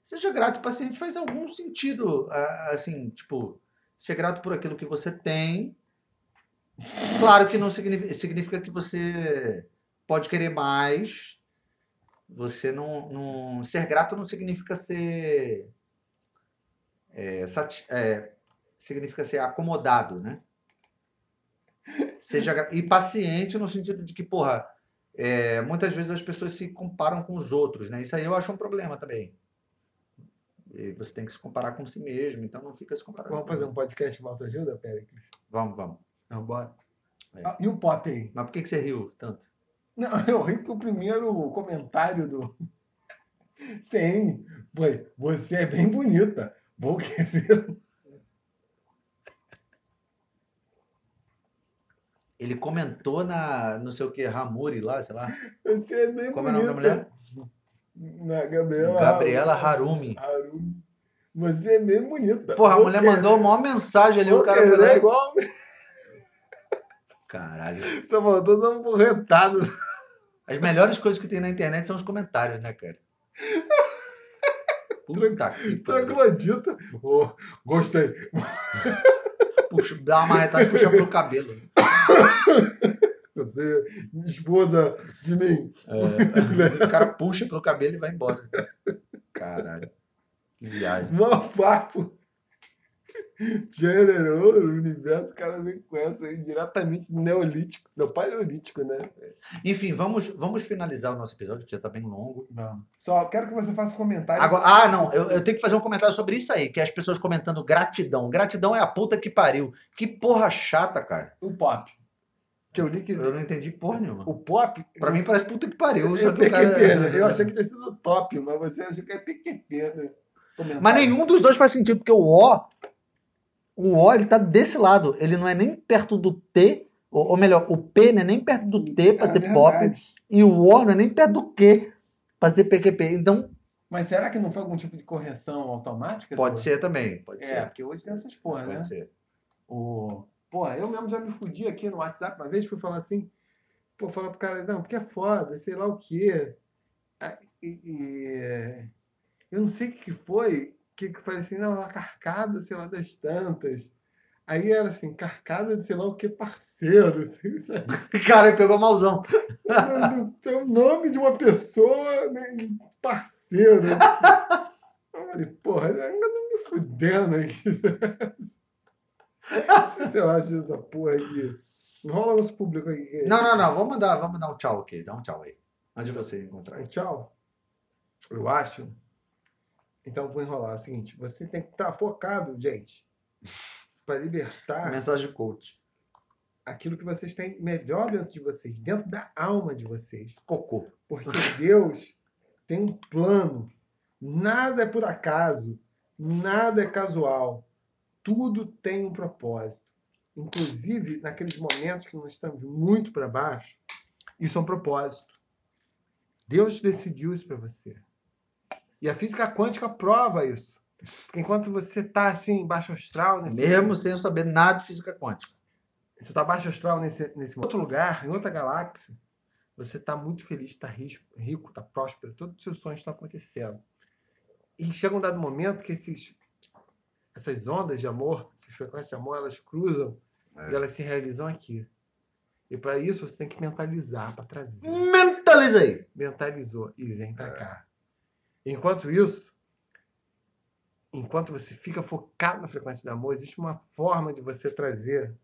Seja grato, paciente, faz algum sentido. Assim, tipo, ser grato por aquilo que você tem. Claro que não significa, significa que você pode querer mais. Você não, não. Ser grato não significa ser. é, sati- é, significa ser acomodado, né? Seja, e paciente no sentido de que, porra, é, muitas vezes as pessoas se comparam com os outros, né? Isso aí eu acho um problema também. Você tem que se comparar com si mesmo, então não fica se comparando. Vamos fazer um podcast de autoajuda, Péricles? Vamos, vamos. Não, bora. É. Ah, e o pop aí? Mas por que, que você riu tanto? Não, eu ri que o primeiro comentário do CN foi: Você é bem bonita. Vou querer. Ele comentou na, não sei o que, Ramuri lá, sei lá. Você é bem Como é o nome bonita. da mulher? Na Gabriela, Gabriela Harumi. Harumi. Você é bem bonita. Porra, a mulher querer- mandou uma mensagem ali, o cara querer lá. e- igual. Caralho. Só faltou dar um. As melhores coisas que tem na internet são os comentários, né, cara? Puta. Troglodita. Oh, gostei. Puxa, dá uma marretada e puxa pelo cabelo. Você, esposa de mim. É, o cara puxa pelo cabelo e vai embora. Caralho. Que viagem. Mó papo. Generou o universo, o cara vem com essa aí diretamente do neolítico, do paleolítico, né? Enfim, vamos, vamos finalizar o nosso episódio, que já tá bem longo. Vamos. Só quero que você faça um comentário. Agora, ah, não, eu, eu tenho que fazer um comentário sobre isso aí, que é as pessoas comentando gratidão. Gratidão é a puta que pariu. Que porra chata, cara. O pop. Que eu li que. Eu não entendi porra nenhuma. O pop. Pra mim parece puta que pariu. é Só que o PQP, né? Eu achei que tinha sido top, mas você achou que é PQP, né? Mas nenhum dos dois faz sentido, porque o O, o O, ele tá desse lado. Ele não é nem perto do T, ou, ou melhor, o P não é nem perto do T pra É ser verdade. pop, e o O não é nem perto do Q pra ser PQP. Então, Mas será que não foi algum tipo de correção automática? pode ser também, pode É, ser. porque hoje tem essas porra, Pode né? ser. O... Porra, eu mesmo já me fudi aqui no WhatsApp uma vez, fui falar assim, pô, falar pro cara, não, porque é foda, sei lá o quê. Ah, E, e- eu não sei o que, foi, que, que eu falei assim, não, uma carcada, sei lá, das tantas. Aí era assim, carcada de sei lá o que, parceiro. Assim, Cara, pegou malzão. é o nome de uma pessoa né, parceiro. assim. Eu falei, porra, ainda tô me fudendo aqui. Se eu acho essa porra aqui. Enrola nosso público aqui. Não, não, não. Vamos mandar, vamos dar um tchau aqui. Dá um tchau aí. Antes de você encontrar. Um tchau. Eu acho. Então vou enrolar. É o seguinte: você tem que estar focado, gente, para libertar Mensagem coach. aquilo que vocês têm melhor dentro de vocês, dentro da alma de vocês. Cocô. Porque Deus tem um plano. Nada é por acaso. Nada é casual. Tudo tem um propósito. Inclusive, naqueles momentos que nós estamos muito para baixo, isso é um propósito. Deus decidiu isso para você. E a física quântica prova isso. Porque enquanto você está assim, em baixo astral, nesse, Mesmo sem eu saber nada de física quântica. você está baixo astral nesse, nesse outro lugar, em outra galáxia, você está muito feliz, está rico, está próspero, todos os seus sonhos estão acontecendo. E chega um dado momento que esses, essas ondas de amor, essas frequências de amor, elas cruzam É. e elas se realizam aqui. E para isso você tem que mentalizar para trazer. Mentalizei! Mentalizou e vem É. para cá. Enquanto isso, enquanto você fica focado na frequência do amor, existe uma forma de você trazer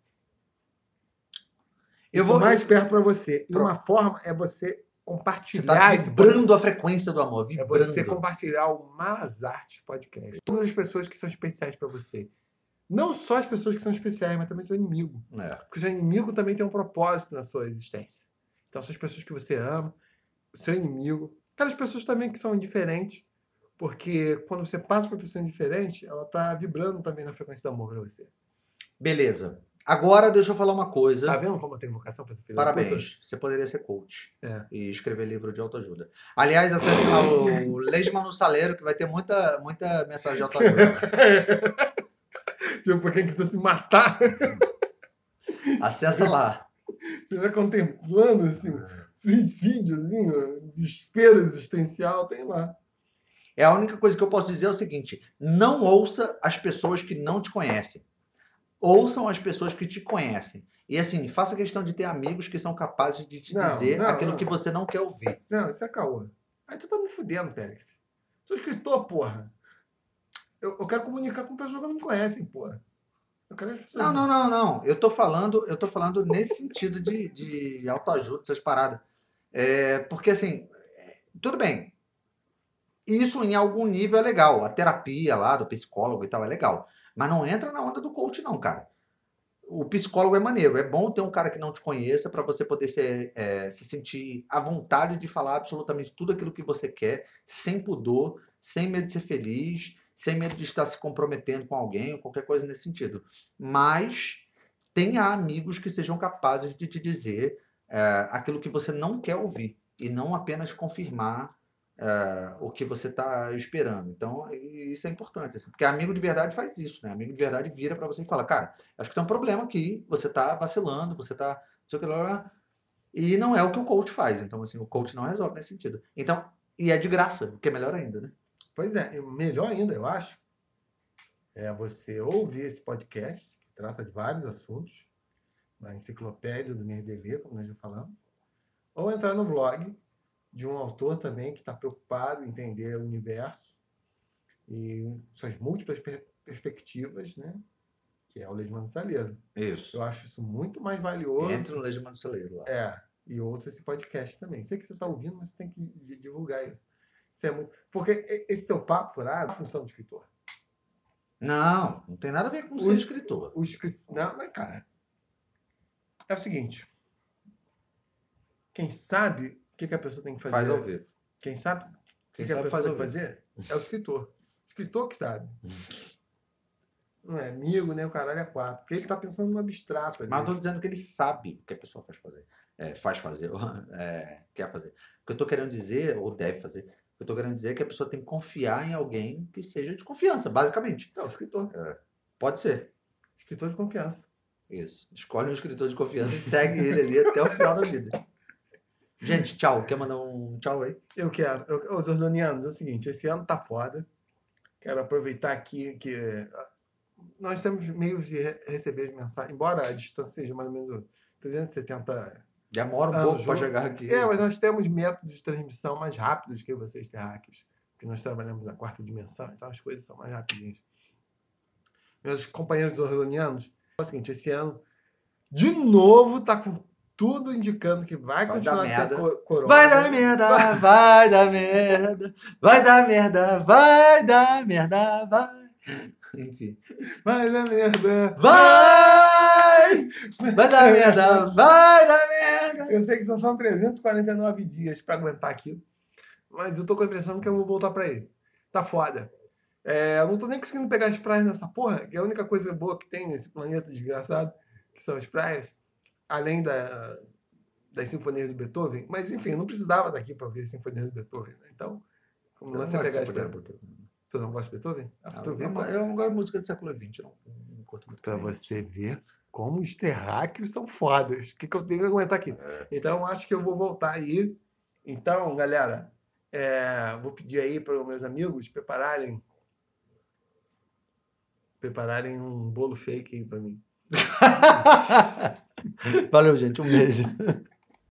Eu isso vou- mais perto para você. E uma forma é você Você compartilhar tá esse vibrando a frequência do amor. é Vibrando. você compartilhar o Malas Artes Podcast. Todas as pessoas que são especiais para você. Não só as pessoas que são especiais, mas também seu inimigo. É. Porque o seu inimigo também tem um propósito na sua existência. Então, são as pessoas que você ama, o seu inimigo, aquelas pessoas também que são indiferentes, porque quando você passa para pessoa indiferente, ela está vibrando também na frequência do amor para você. Beleza. Agora deixa eu falar uma coisa. Tá vendo como eu tenho vocação para ser filho? Parabéns. Você poderia ser coach É. e escrever livro de autoajuda. Aliás, acesse lá o Leisman no Saleiro, que vai ter muita, muita mensagem de autoajuda. Tipo, pra quem quiser se matar, Acessa lá. você vai contemplando assim, suicídio, assim, desespero existencial, tem lá. É a única coisa que eu posso dizer é o seguinte: não ouça as pessoas que não te conhecem. Ouçam as pessoas que te conhecem. E assim, faça questão de ter amigos que são capazes de te Não, dizer não, aquilo não. que você não quer ouvir. Não, isso é caô. Aí tu tá me fudendo, Pérez. Sou escritor, porra. Eu, eu quero comunicar com pessoas que não me conhecem, porra. Eu. Não, não, não, não. Eu tô falando, eu tô falando nesse sentido de, de autoajuda, essas paradas. É, porque assim, é, tudo bem. Isso em algum nível é legal. A terapia lá do psicólogo e tal é legal. Mas não entra na onda do coach, não, cara. O psicólogo é maneiro. É bom ter um cara que não te conheça para você poder ser, é, se sentir à vontade de falar absolutamente tudo aquilo que você quer, sem pudor, sem medo de ser feliz, sem medo de estar se comprometendo com alguém ou qualquer coisa nesse sentido mas tenha amigos que sejam capazes de te dizer é, aquilo que você não quer ouvir e não apenas confirmar é, o que você está esperando. Então, isso é importante, assim, porque amigo de verdade faz isso, né? Amigo de verdade vira para você e fala, cara, acho que tem um problema aqui, você está vacilando, você está, e não é o que o coach faz. Então, assim, o coach não resolve nesse sentido. Então, e é de graça, o que é melhor ainda, né? Pois é, melhor ainda, eu acho, é você ouvir esse podcast, que trata de vários assuntos, na enciclopédia do MRDV, como nós já falamos, ou entrar no blog de um autor também que está preocupado em entender o universo e suas múltiplas per- perspectivas, né? Que é o Leismano Saleiro. Isso. Eu acho isso muito mais valioso. Entre no Legimento do Celeiro lá. É, e ouça esse podcast também. Sei que você está ouvindo, mas você tem que di- divulgar isso. Isso é muito... Porque esse teu papo furado é função do escritor. Não, não tem nada a ver com O- ser escritor. O escritor... Não, mas cara, é o seguinte. Quem sabe o que, que a pessoa tem que fazer... Faz ao vivo. Quem sabe o que, Quem que a sabe pessoa faz tem que fazer é o escritor. O escritor que sabe. Não é amigo, nem o caralho é quatro. Porque ele está pensando no abstrato. ali. Mas eu tô dizendo que ele sabe o que a pessoa faz fazer. É, faz fazer, é, quer fazer. O que eu tô querendo dizer, ou deve fazer, o que eu tô querendo dizer é que a pessoa tem que confiar em alguém que seja de confiança, basicamente. Não, escritor. Pode ser. Escritor de confiança. Isso. Escolhe um escritor de confiança e segue ele ali até o final da vida. Gente, tchau. Quer mandar um tchau aí? Eu quero. Eu, os Ordonianos, é o seguinte, esse ano tá foda. Quero aproveitar aqui que ah, nós temos meios de re- receber as mensagens, embora a distância seja mais ou menos 370. Demora um Ah, pouco para chegar aqui. É, mas nós temos métodos de transmissão mais rápidos que vocês terráqueos, porque nós trabalhamos na quarta dimensão, então as coisas são mais rapidinhas. Meus companheiros ordonianos, é o seguinte, esse ano, de novo, tá com tudo indicando que vai, Vai continuar dar a ter corona. Vai dar merda, vai dar merda, vai dar merda, vai dar merda, vai. Enfim. Vai dar merda. Vai! Vai dar merda, vai dar merda. Eu sei que só são 349 dias pra aguentar aquilo. Mas eu tô com a impressão que eu vou voltar pra ele. Tá foda. É, eu não tô nem conseguindo pegar as praias nessa porra, que é a única coisa boa que tem nesse planeta desgraçado, que são as praias, além da, das sinfonias do Beethoven. Mas, enfim, eu não precisava daqui para ver as sinfonias do Beethoven. Né? Então, como Eu não você pegar de as Beethoven. Tu não gosta de Beethoven? Ah, Eu pô. eu não gosto de música do século XX, não, não curto muito. Bem. você ver como os terráqueos são fodas. O que, que eu tenho que aguentar aqui? Então, eu acho que eu vou voltar aí. Então, galera, é, vou pedir aí para os meus amigos prepararem prepararem um bolo fake aí para mim. Valeu, gente. Um.